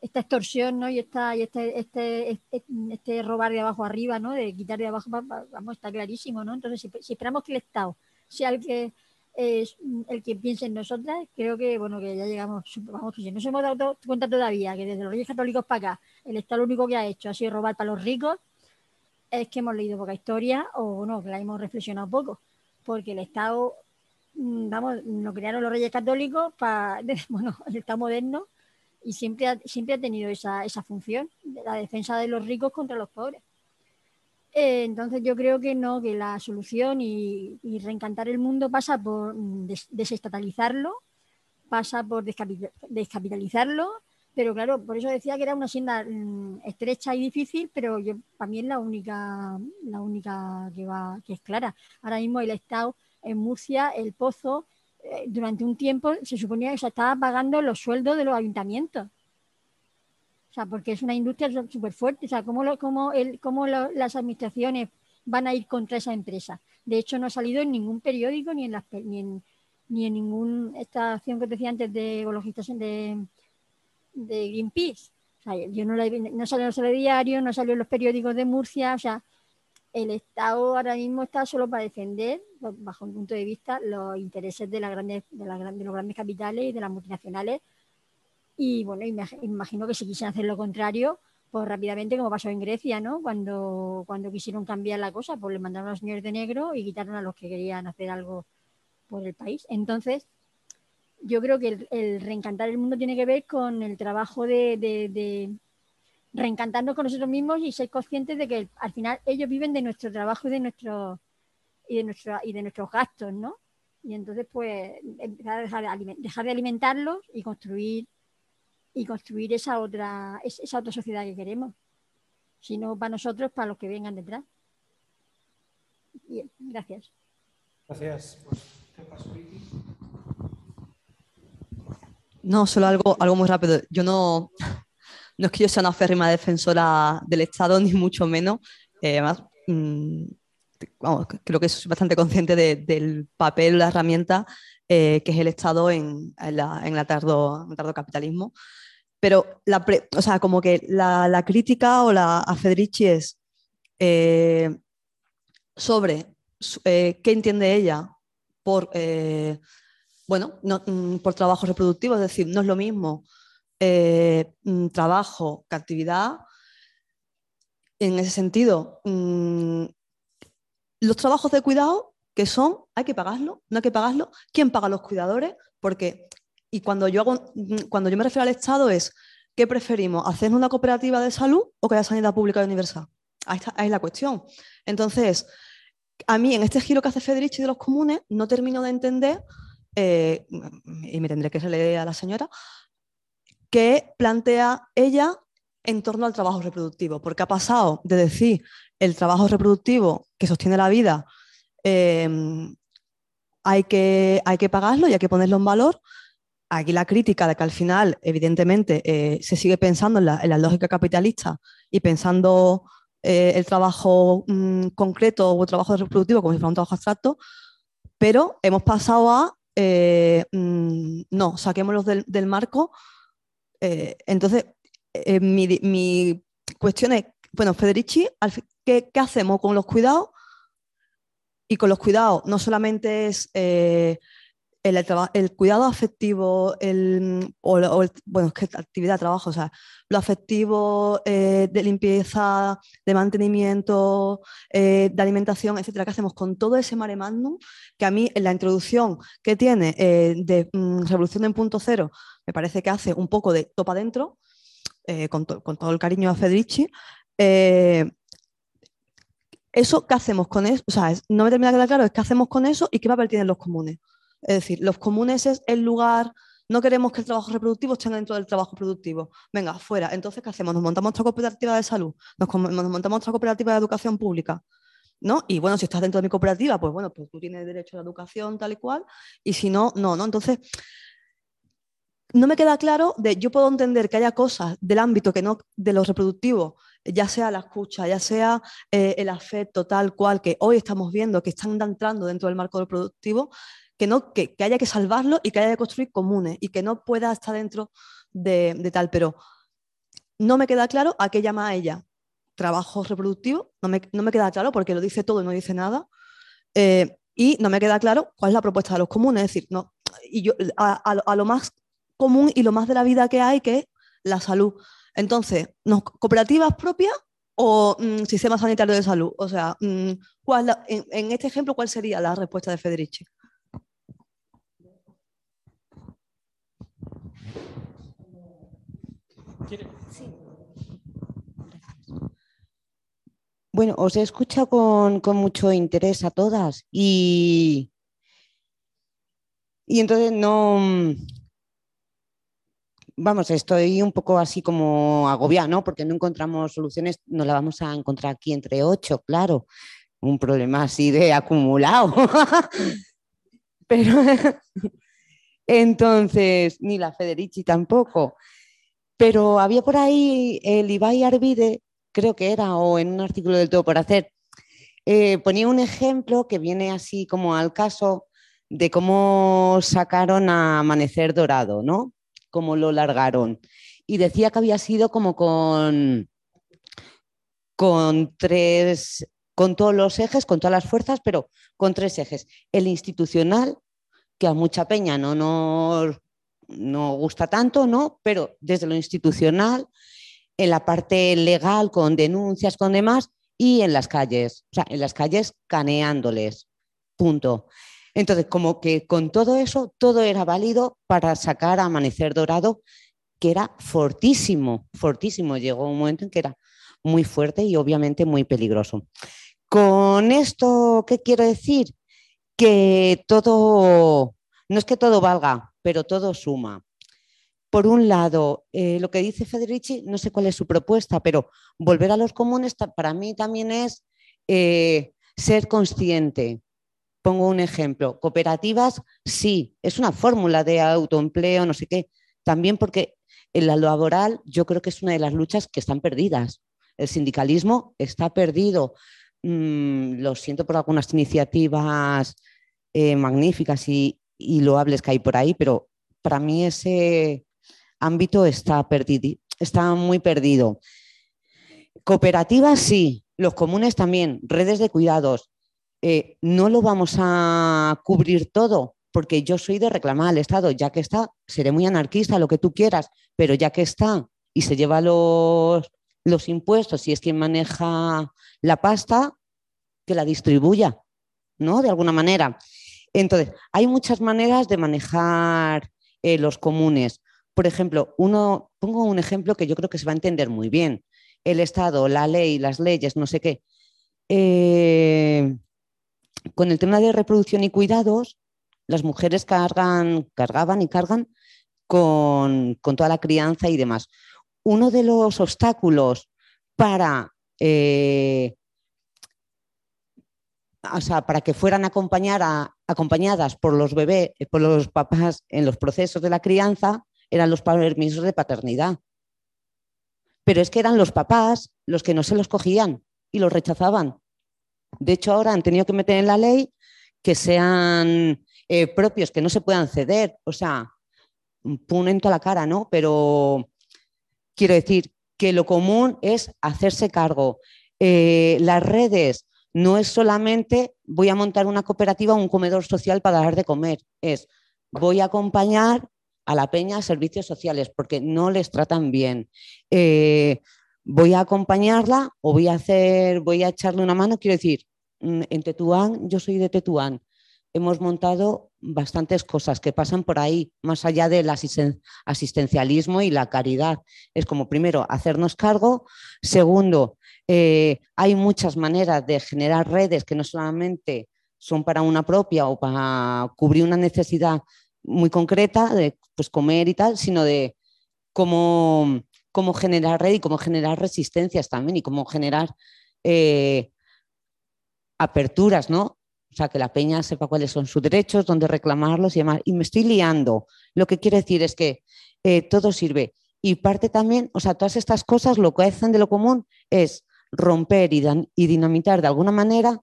esta extorsión ¿no? y, esta, y este, este, este, este, robar de abajo arriba, ¿no? de quitar de abajo, vamos, está clarísimo. ¿no? Entonces, si, si esperamos que el Estado sea el que es el que piense en nosotras, creo que bueno que ya llegamos, vamos, no se hemos dado cuenta todavía que desde los reyes católicos para acá, el Estado lo único que ha hecho ha sido robar para los ricos, es que hemos leído poca historia o no, que la hemos reflexionado poco, porque el Estado, mm, vamos, lo crearon los reyes católicos para, (laughs) bueno, el Estado moderno y siempre ha, siempre ha tenido esa, esa función, de la defensa de los ricos contra los pobres. Eh, entonces yo creo que no, que la solución y, reencantar el mundo pasa por mm, desestatalizarlo, pasa por descapitalizarlo, pero claro, por eso decía que era una senda mm, estrecha y difícil, pero yo, para mí es la única, la única que va, que es clara. Ahora mismo el Estado en Murcia el pozo eh, durante un tiempo se suponía que se estaba pagando los sueldos de los ayuntamientos. O sea, porque es una industria súper fuerte. O sea, ¿cómo, lo, cómo, el, cómo las administraciones van a ir contra esa empresa? De hecho, no ha salido en ningún periódico ni en, las, ni en, ni en ninguna estación que te decía antes de ecologistas de, de Greenpeace. O sea, yo no, no salió en el diario, no salió en los periódicos de Murcia. O sea, el Estado ahora mismo está solo para defender, bajo mi punto de vista, los intereses de, la de, la, de los grandes capitales y de las multinacionales. Y bueno, imagino que si quisieran hacer lo contrario, pues rápidamente, como pasó en Grecia, ¿no? Cuando, cuando quisieron cambiar la cosa, pues le mandaron a los señores de negro y quitaron a los que querían hacer algo por el país. Entonces, yo creo que el, reencantar el mundo tiene que ver con el trabajo de reencantarnos con nosotros mismos y ser conscientes de que al final ellos viven de nuestro trabajo y de nuestro y de nuestro, y de nuestros gastos, ¿no? Y entonces pues empezar a dejar de, dejar de alimentarlos y construir y construir esa otra esa otra sociedad que queremos. Si no para nosotros, para los que vengan detrás. Bien, gracias. Gracias. No, solo algo, algo muy rápido. Yo no, no es que yo sea una férrima defensora del Estado, (laughs) ni mucho menos. Eh, además, mm, creo que soy bastante consciente del papel, la herramienta eh, que es el Estado en, en, el tardo, capitalismo. Pero, la o sea, como que la, crítica o la a Federici es eh, sobre qué entiende ella por, bueno, mm, por trabajo reproductivo, es decir, no es lo mismo eh, mm, trabajo que actividad. En ese sentido, mm, los trabajos de cuidado, que son, hay que pagarlo, no hay que pagarlo. ¿Quién paga los cuidadores? Porque, y cuando yo, hago, mm, cuando yo me refiero al Estado es, ¿qué preferimos? ¿Hacer una cooperativa de salud o que haya sanidad pública universal? Ahí, está, ahí es la cuestión. Entonces, a mí en este giro que hace Federici de los comunes, no termino de entender, eh, y me tendré que releer a la señora, que plantea ella en torno al trabajo reproductivo, porque ha pasado de decir el trabajo reproductivo que sostiene la vida em, hay, que, hay que pagarlo y hay que ponerlo en valor. Aquí la crítica de que al final, evidentemente, eh, se sigue pensando en la, lógica capitalista y pensando eh, el trabajo mm, concreto o el trabajo reproductivo como si fuera un trabajo abstracto, pero hemos pasado a, eh, mm, no, saquémoslos del marco eh, entonces, mi, cuestión es, bueno, Federici, ¿qué, hacemos con los cuidados? Y con los cuidados no solamente es eh, el, cuidado afectivo, el, o, bueno, es que actividad, trabajo, o sea, lo afectivo de limpieza, de mantenimiento, de alimentación, etcétera, ¿qué hacemos con todo ese mare magnum? Que a mí en la introducción que tiene de mm, Revolución en punto cero me parece que hace un poco de topa adentro, eh, con, todo el cariño a Federici. Eh, eso, ¿qué hacemos con eso? O sea, no me termina de quedar claro, es qué hacemos con eso y qué papel tienen los comunes. Es decir, los comunes es el lugar, no queremos que el trabajo reproductivo esté dentro del trabajo productivo. Venga, fuera. Entonces, ¿qué hacemos? Nos montamos otra cooperativa de salud, nos, montamos otra cooperativa de educación pública. ¿No? Y bueno, si estás dentro de mi cooperativa, pues bueno, pues tú tienes derecho a la educación tal y cual, y si no, no, ¿no? Entonces, no me queda claro de, yo puedo entender que haya cosas del ámbito que no, de lo reproductivo, ya sea la escucha, ya sea eh, el afecto tal cual que hoy estamos viendo que están entrando dentro del marco reproductivo, que, no, que, haya que salvarlo y que haya que construir comunes y que no pueda estar dentro de, tal, pero no me queda claro a qué llama ella trabajo reproductivo, no me, queda claro porque lo dice todo y no dice nada, eh, y no me queda claro cuál es la propuesta de los comunes, es decir, no, y yo a lo más común y lo más de la vida que hay, que es la salud. Entonces, ¿cooperativas propias o mm, sistema sanitario de salud? O sea, mm, en, este ejemplo, ¿cuál sería la respuesta de Federici? Bueno, os he escuchado con, con, mucho interés a todas y, y entonces no, vamos, estoy un poco así como agobiada, ¿no? Porque no encontramos soluciones, no la vamos a encontrar aquí entre ocho, claro. Un problema así de acumulado. (laughs) Pero (laughs) entonces, ni la Federici tampoco. Pero había por ahí el Ibai Arvide, creo que era, o en un artículo del Todo por Hacer, eh, ponía un ejemplo que viene así como al caso de cómo sacaron a Amanecer Dorado, ¿no? Cómo lo largaron. Y decía que había sido como con, con tres, con todos los ejes, con todas las fuerzas, pero con tres ejes. El institucional, que a mucha peña no nos no gusta tanto, ¿no? Pero desde lo institucional, en la parte legal, con denuncias, con demás, y en las calles, o sea, en las calles caneándoles. Punto. Entonces, como que con todo eso, todo era válido para sacar a Amanecer Dorado, que era fortísimo, fortísimo. Llegó un momento en que era muy fuerte y obviamente muy peligroso. Con esto, ¿qué quiero decir? Que todo, no es que todo valga, pero todo suma. Por un lado, eh, lo que dice Federici, no sé cuál es su propuesta, pero volver a los comunes para mí también es eh, ser consciente. Pongo un ejemplo, cooperativas, sí, es una fórmula de autoempleo, no sé qué, también porque en la laboral yo creo que es una de las luchas que están perdidas. El sindicalismo está perdido. Mm, lo siento por algunas iniciativas eh, magníficas y, y loables que hay por ahí, pero para mí ese, ámbito está, perdido, está muy perdido. Cooperativas sí, los comunes también, redes de cuidados. Eh, no lo vamos a cubrir todo, porque yo soy de reclamar al Estado, ya que está, seré muy anarquista, lo que tú quieras, pero ya que está y se lleva los, los impuestos y es quien maneja la pasta, que la distribuya, ¿no? De alguna manera. Entonces, hay muchas maneras de manejar eh, los comunes. Por ejemplo, uno, pongo un ejemplo que yo creo que se va a entender muy bien. El Estado, la ley, las leyes, no sé qué. Eh, con el tema de reproducción y cuidados, las mujeres cargan, cargaban y cargan con, toda la crianza y demás. Uno de los obstáculos para, eh, para que fueran acompañadas por los bebés, por los papás en los procesos de la crianza, eran los permisos de paternidad. Pero es que eran los papás los que no se los cogían y los rechazaban. De hecho, ahora han tenido que meter en la ley que sean eh, propios, que no se puedan ceder. O sea, ponen toda la cara, ¿no? Pero quiero decir que lo común es hacerse cargo. Eh, las redes no es solamente voy a montar una cooperativa o un comedor social para dar de comer, es voy a acompañar a la peña servicios sociales porque no les tratan bien. Eh, voy a acompañarla o voy a hacer, voy a echarle una mano. Quiero decir, mm, en Tetuán, yo soy de Tetuán, hemos montado bastantes cosas que pasan por ahí, más allá del asistencialismo y la caridad. Es como, primero, hacernos cargo. Segundo, eh, hay muchas maneras de generar redes que no solamente son para una propia o para cubrir una necesidad muy concreta de pues, comer y tal, sino de cómo, cómo generar red y cómo generar resistencias también y cómo generar eh, aperturas, ¿no? O sea, que la peña sepa cuáles son sus derechos, dónde reclamarlos y demás. Y me estoy liando. Lo que quiere decir es que eh, todo sirve. Y parte también, o sea, todas estas cosas lo que hacen de lo común es romper y, dinamitar de alguna manera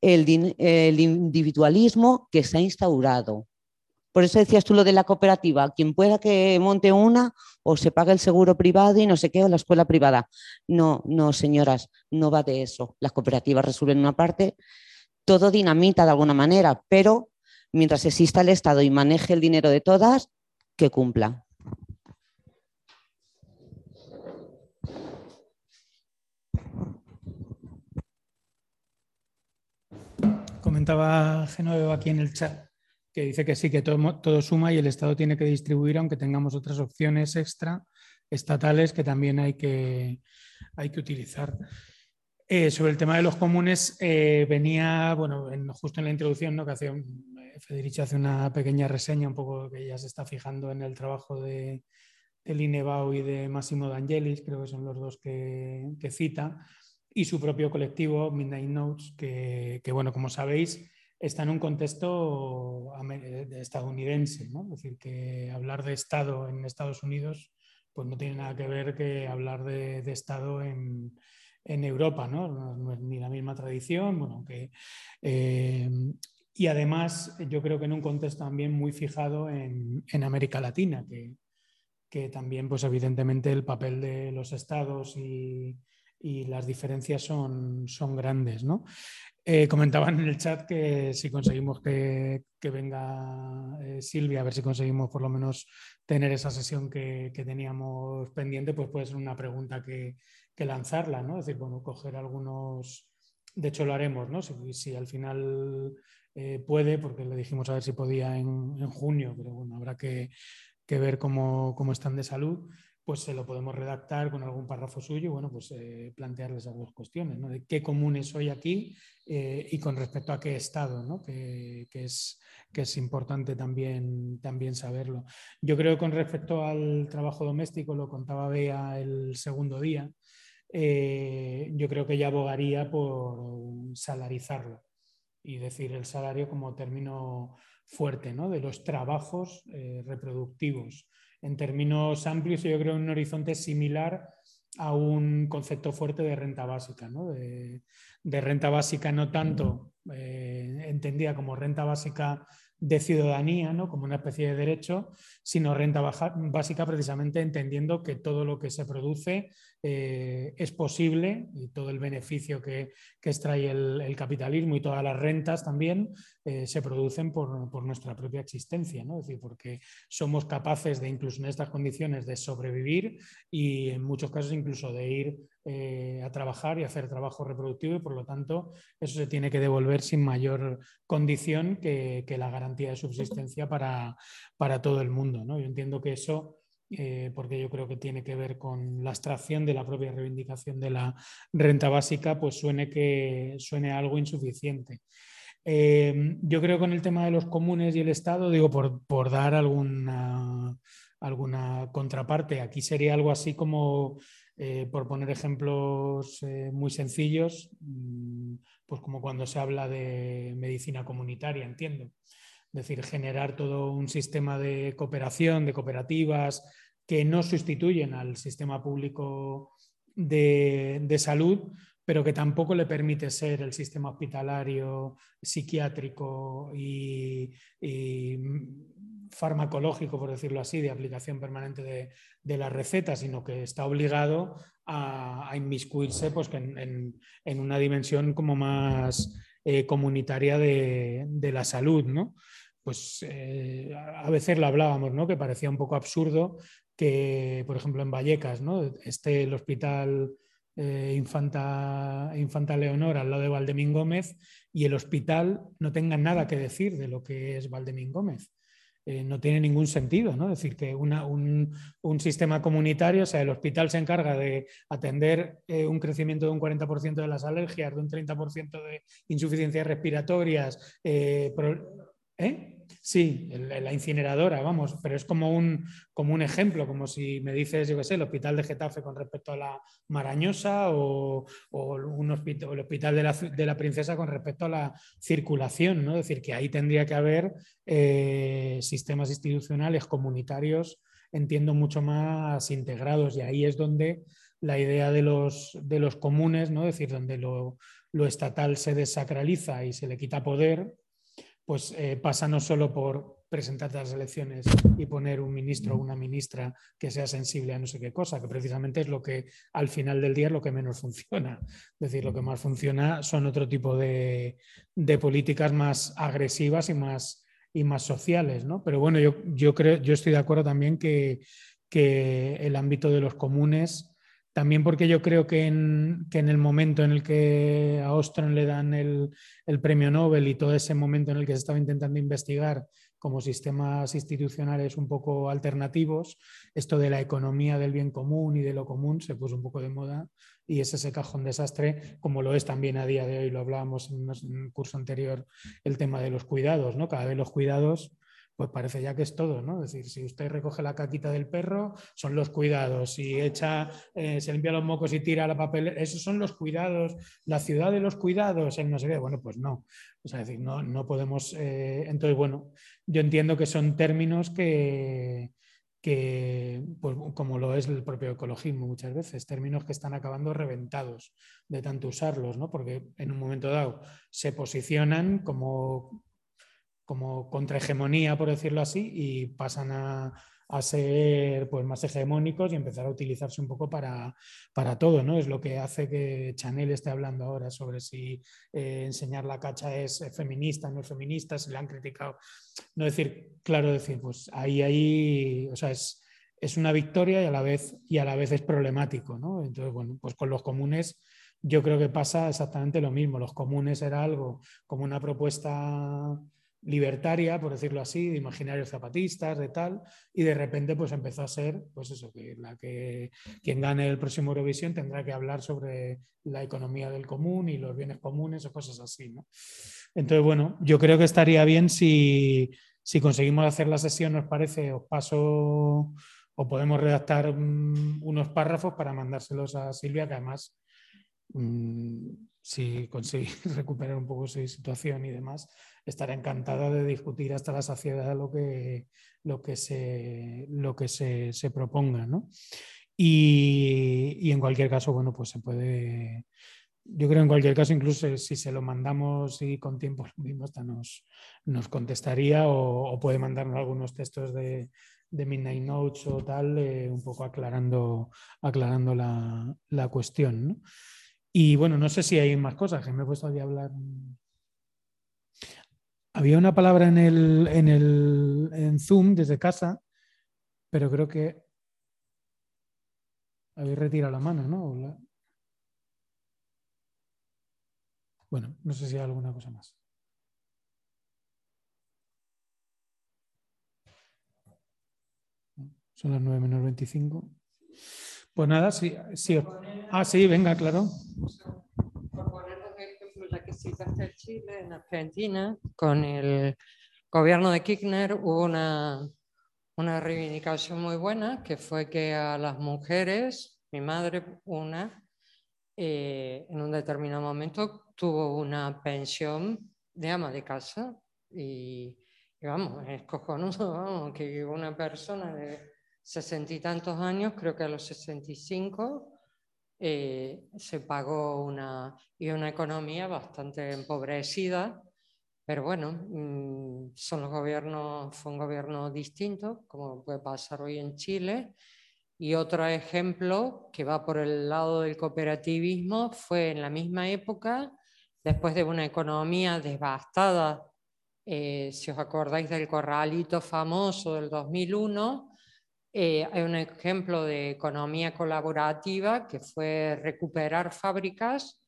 el, el individualismo que se ha instaurado. Por eso decías tú lo de la cooperativa, quien pueda que monte una o se pague el seguro privado y no sé qué, o la escuela privada. No, no, señoras, no va de eso. Las cooperativas resuelven una parte, todo dinamita de alguna manera, pero mientras exista el Estado y maneje el dinero de todas, que cumpla. Comentaba Genoveva aquí en el chat que dice que sí, que todo, suma y el Estado tiene que distribuir, aunque tengamos otras opciones extra estatales que también hay que, hay que utilizar. Eh, sobre el tema de los comunes, eh, venía, bueno, justo en la introducción, ¿no? que hace, eh, Federici hace una pequeña reseña, un poco que ella se está fijando en el trabajo de, de Linebao y de Massimo D'Angelis, creo que son los dos que, cita, y su propio colectivo, Midnight Notes, que, que, bueno, como sabéis, está en un contexto estadounidense, ¿no? Es decir, que hablar de Estado en Estados Unidos pues no tiene nada que ver que hablar de, Estado en, Europa, ¿no? ¿no? es ni la misma tradición, bueno, que, eh, y además yo creo que en un contexto también muy fijado en, América Latina, que, que, también pues evidentemente el papel de los estados y, y las diferencias son, son grandes. ¿no? Eh, comentaban en el chat que si conseguimos que, venga eh, Silvia, a ver si conseguimos por lo menos tener esa sesión que, teníamos pendiente, pues puede ser una pregunta que, lanzarla, ¿no? Es decir, bueno, coger algunos, de hecho lo haremos, ¿no? Si, al final eh, puede, porque le dijimos a ver si podía en, junio, pero bueno, habrá que, ver cómo, cómo están de salud pues se lo podemos redactar con algún párrafo suyo y bueno, pues eh, plantearles dos cuestiones, ¿no? De qué comunes soy aquí eh, y con respecto a qué estado, ¿no? Que, es, que es importante también, también saberlo. Yo creo que con respecto al trabajo doméstico, lo contaba Bea el segundo día, eh, yo creo que ella abogaría por salarizarlo y decir el salario como término fuerte, ¿no? De los trabajos reproductivos en términos amplios, yo creo un horizonte similar a un concepto fuerte de renta básica, de, renta básica no tanto eh, entendida como renta básica de ciudadanía, ¿no? como una especie de derecho, sino renta básica precisamente entendiendo que todo lo que se produce eh, es posible y todo el beneficio que, extrae el, capitalismo y todas las rentas también eh, se producen por, nuestra propia existencia, ¿no? es decir, porque somos capaces de incluso en estas condiciones de sobrevivir y en muchos casos incluso de ir eh, a trabajar y hacer trabajo reproductivo y por lo tanto eso se tiene que devolver sin mayor condición que, la garantía de subsistencia para, todo el mundo. ¿no? Yo entiendo que eso, eh, porque yo creo que tiene que ver con la abstracción de la propia reivindicación de la renta básica, pues suene, que, suene algo insuficiente. Eh, yo creo que con el tema de los comunes y el Estado, digo, por, por dar alguna, alguna contraparte, aquí sería algo así como eh, por poner ejemplos eh, muy sencillos, mm, pues como cuando se habla de medicina comunitaria, entiendo. Es decir, generar todo un sistema de cooperación, de cooperativas, que no sustituyen al sistema público de, salud, pero que tampoco le permite ser el sistema hospitalario, psiquiátrico y farmacológico, por decirlo así, de aplicación permanente de, la receta, sino que está obligado a, inmiscuirse pues, en, una dimensión como más eh, comunitaria de, la salud. ¿no? Pues eh, a veces lo hablábamos, ¿no? que parecía un poco absurdo que, por ejemplo, en Vallecas ¿no? esté el hospital eh, Infanta, Infanta Leonor al lado de Valdemín Gómez y el hospital no tenga nada que decir de lo que es Valdemín Gómez. Eh, no tiene ningún sentido, ¿no? Es decir, que un, sistema comunitario, o sea, el hospital se encarga de atender eh, un crecimiento de un 40% de las alergias, de un 30% de insuficiencias respiratorias, eh, ¿eh? Sí, la incineradora, vamos, pero es como un, como un ejemplo, como si me dices, yo qué sé, el hospital de Getafe con respecto a la Marañosa o, un hospital, el hospital de la, Princesa con respecto a la circulación, ¿no? Es decir, que ahí tendría que haber eh, sistemas institucionales comunitarios, entiendo, mucho más integrados y ahí es donde la idea de los, de los comunes, ¿no? Es decir, donde lo, lo estatal se desacraliza y se le quita poder, pues eh, pasa no solo por presentar las elecciones y poner un ministro o una ministra que sea sensible a no sé qué cosa, que precisamente es lo que al final del día es lo que menos funciona. Es decir, lo que más funciona son otro tipo de, políticas más agresivas y más, y más sociales. ¿no? Pero bueno, yo, yo, creo, yo estoy de acuerdo también que, que el ámbito de los comunes también porque yo creo que en, el momento en el que a Ostrom le dan el, premio Nobel y todo ese momento en el que se estaba intentando investigar como sistemas institucionales un poco alternativos, esto de la economía del bien común y de lo común se puso un poco de moda y es ese cajón desastre, como lo es también a día de hoy, lo hablábamos en un curso anterior, el tema de los cuidados, ¿no? Cada vez los cuidados pues parece ya que es todo, ¿no? Es decir, si usted recoge la caquita del perro, son los cuidados. Si echa, eh, se limpia los mocos y tira la papel, esos son los cuidados. La ciudad de los cuidados, el no sé qué. Bueno, pues no. O sea, decir, no, no podemos. Eh, entonces, bueno, yo entiendo que son términos que, que, pues, como lo es el propio ecologismo muchas veces, términos que están acabando reventados de tanto usarlos, ¿no? porque en un momento dado se posicionan como, como contrahegemonía, por decirlo así, y pasan a, a ser pues, más hegemónicos y empezar a utilizarse un poco para, para, todo. ¿no? Es lo que hace que Chanel esté hablando ahora sobre si eh, enseñar la cacha es feminista, no es feminista, se le han criticado. No decir, claro, decir, pues ahí, ahí, o sea, es, es una victoria y a la vez, y a la vez es problemático. ¿no? Entonces, bueno, pues con los comunes yo creo que pasa exactamente lo mismo. Los comunes era algo como una propuesta libertaria, por decirlo así, de imaginarios zapatistas, de tal, y de repente pues empezó a ser, pues eso, que la que quien gane el próximo Eurovisión tendrá que hablar sobre la economía del común y los bienes comunes o cosas así, ¿no? Entonces, bueno, yo creo que estaría bien si, si conseguimos hacer la sesión, os parece, os paso o podemos redactar mm, unos párrafos para mandárselos a Silvia, que además mm, si conseguís (laughs) recuperar un poco su situación y demás, estará encantada de discutir hasta la saciedad lo que, lo que, se, lo que se, proponga. ¿no? Y, en cualquier caso, bueno, pues se puede, yo creo en cualquier caso, incluso si se lo mandamos y con tiempo mismo hasta nos, nos contestaría o, puede mandarnos algunos textos de, de Midnight Notes o tal, eh, un poco aclarando, aclarando la, la cuestión. Y bueno, no sé si hay más cosas, que me he puesto a hablar había una palabra en el, en el en Zoom desde casa, pero creo que habéis retirado la mano, ¿no? Bueno, no sé si hay alguna cosa más. Son las 9 menos 25. Pues nada, sí, sí. Ah, sí, venga, claro que citaste Chile, en Argentina, con el gobierno de Kirchner hubo una, una reivindicación muy buena, que fue que a las mujeres, mi madre, una, eh, en un determinado momento tuvo una pensión de ama de casa y, y vamos, es cojonudo, (laughs) vamos, que una persona de sesenta y tantos años, creo que a los 65, eh, se pagó una, y una economía bastante empobrecida, pero bueno, mm, son los gobiernos, fue un gobierno distinto, como puede pasar hoy en Chile. Y otro ejemplo que va por el lado del cooperativismo fue en la misma época, después de una economía devastada, eh, si os acordáis del corralito famoso del 2001, eh, hay un ejemplo de economía colaborativa que fue recuperar fábricas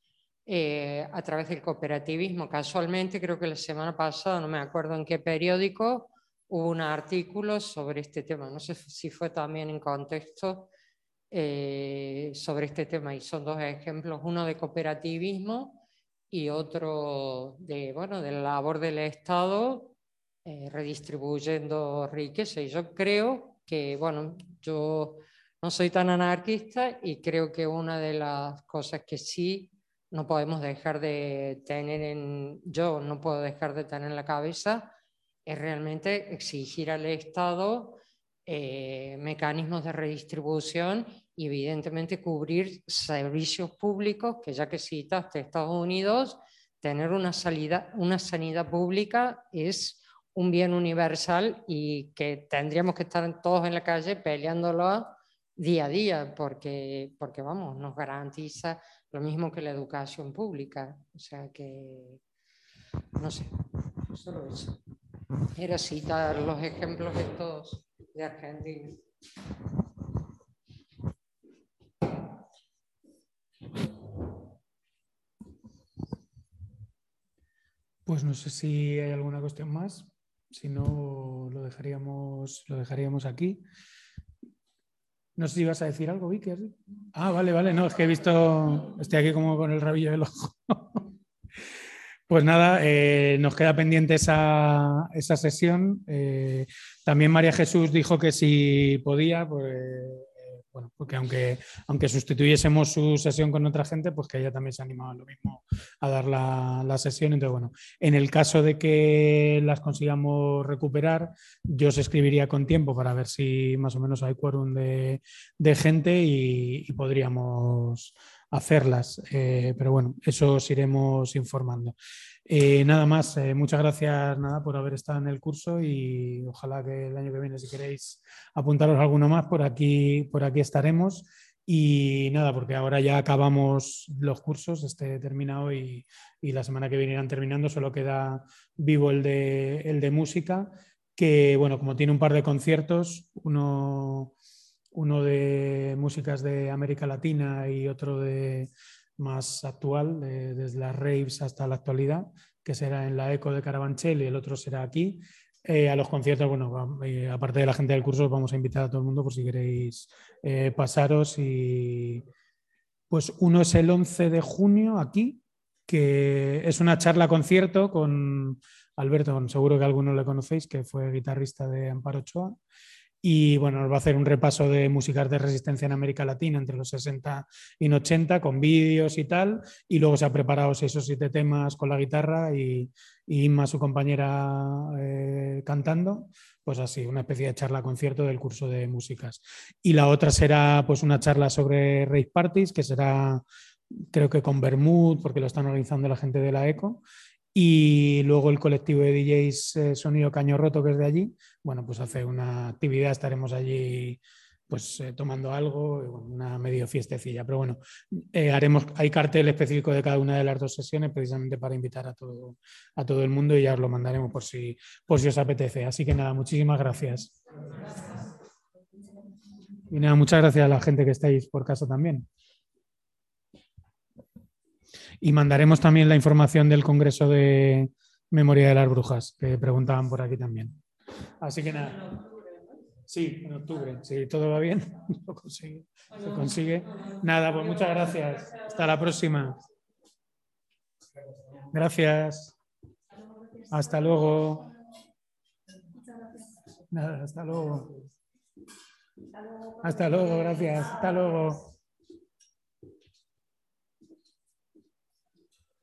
eh, a través del cooperativismo. Casualmente, creo que la semana pasada, no me acuerdo en qué periódico, hubo un artículo sobre este tema. No sé si fue también en contexto eh, sobre este tema. Y son dos ejemplos, uno de cooperativismo y otro de, bueno, de la labor del Estado redistribuyendo riqueza. Y yo creo que, bueno, yo no soy tan anarquista y creo que una de las cosas que sí no podemos dejar de tener en, yo no puedo dejar de tener en la cabeza, es realmente exigir al Estado eh, mecanismos de redistribución y evidentemente cubrir servicios públicos, que ya que citaste Estados Unidos, tener una, salida, una sanidad pública es un bien universal y que tendríamos que estar todos en la calle peleándolo día a día porque, porque vamos, nos garantiza lo mismo que la educación pública. O sea que, no sé, solo eso. Era citar los ejemplos de todos de Argentina. Pues no sé si hay alguna cuestión más. Si no, lo dejaríamos, lo dejaríamos aquí. No sé si ibas a decir algo, Vicky. Ah, vale, vale. No, es que he visto. Estoy aquí como con el rabillo del ojo. (laughs) Pues nada, eh, nos queda pendiente esa, esa sesión. Eh, también María Jesús dijo que si podía, pues, bueno, porque aunque, aunque sustituyésemos su sesión con otra gente, pues que ella también se animaba lo mismo a dar la, la, sesión. Entonces, bueno, en el caso de que las consigamos recuperar, yo os escribiría con tiempo para ver si más o menos hay quórum de, de gente y podríamos hacerlas. Eh, pero bueno, eso os iremos informando. Eh, nada más, eh, muchas gracias nada, por haber estado en el curso y ojalá que el año que viene, si queréis apuntaros alguno más, por aquí, por aquí estaremos. Y nada, porque ahora ya acabamos los cursos, este termina hoy y la semana que viene irán terminando, solo queda vivo el de, el de música, que bueno, como tiene un par de conciertos, uno uno de músicas de América Latina y otro de más actual, desde las raves hasta la actualidad, que será en la ECO de Carabanchel y el otro será aquí. Eh, a los conciertos, bueno, eh, aparte de la gente del curso, vamos a invitar a todo el mundo por si queréis eh, pasaros. Y pues uno es el 11 de junio aquí, que es una charla concierto con Alberto, seguro que algunos le conocéis, que fue guitarrista de Amparo Ochoa. Y bueno, nos va a hacer un repaso de músicas de resistencia en América Latina entre los 60 y 80 con vídeos y tal. Y luego se ha preparado seis o siete temas con la guitarra y, y Inma, su compañera, eh, cantando. Pues así, una especie de charla concierto del curso de músicas. Y la otra será pues una charla sobre rave parties, que será creo que con Bermud, porque lo están organizando la gente de la ECO. Y luego el colectivo de DJs eh, Sonido Caño Roto, que es de allí, bueno, pues hace una actividad, estaremos allí pues eh, tomando algo, una medio fiestecilla. Pero bueno, eh, haremos, hay cartel específico de cada una de las dos sesiones precisamente para invitar a todo, a todo el mundo y ya os lo mandaremos por si, por si os apetece. Así que nada, muchísimas gracias. Y nada, muchas gracias a la gente que estáis por casa también. Y mandaremos también la información del Congreso de Memoria de las Brujas, que preguntaban por aquí también. Así que nada. Sí, en octubre. Si todo va bien, (laughs) lo consigue. Se consigue. Nada, pues muchas gracias. Hasta la próxima. Gracias. Hasta luego. Nada, hasta luego. Hasta luego, gracias. Hasta luego.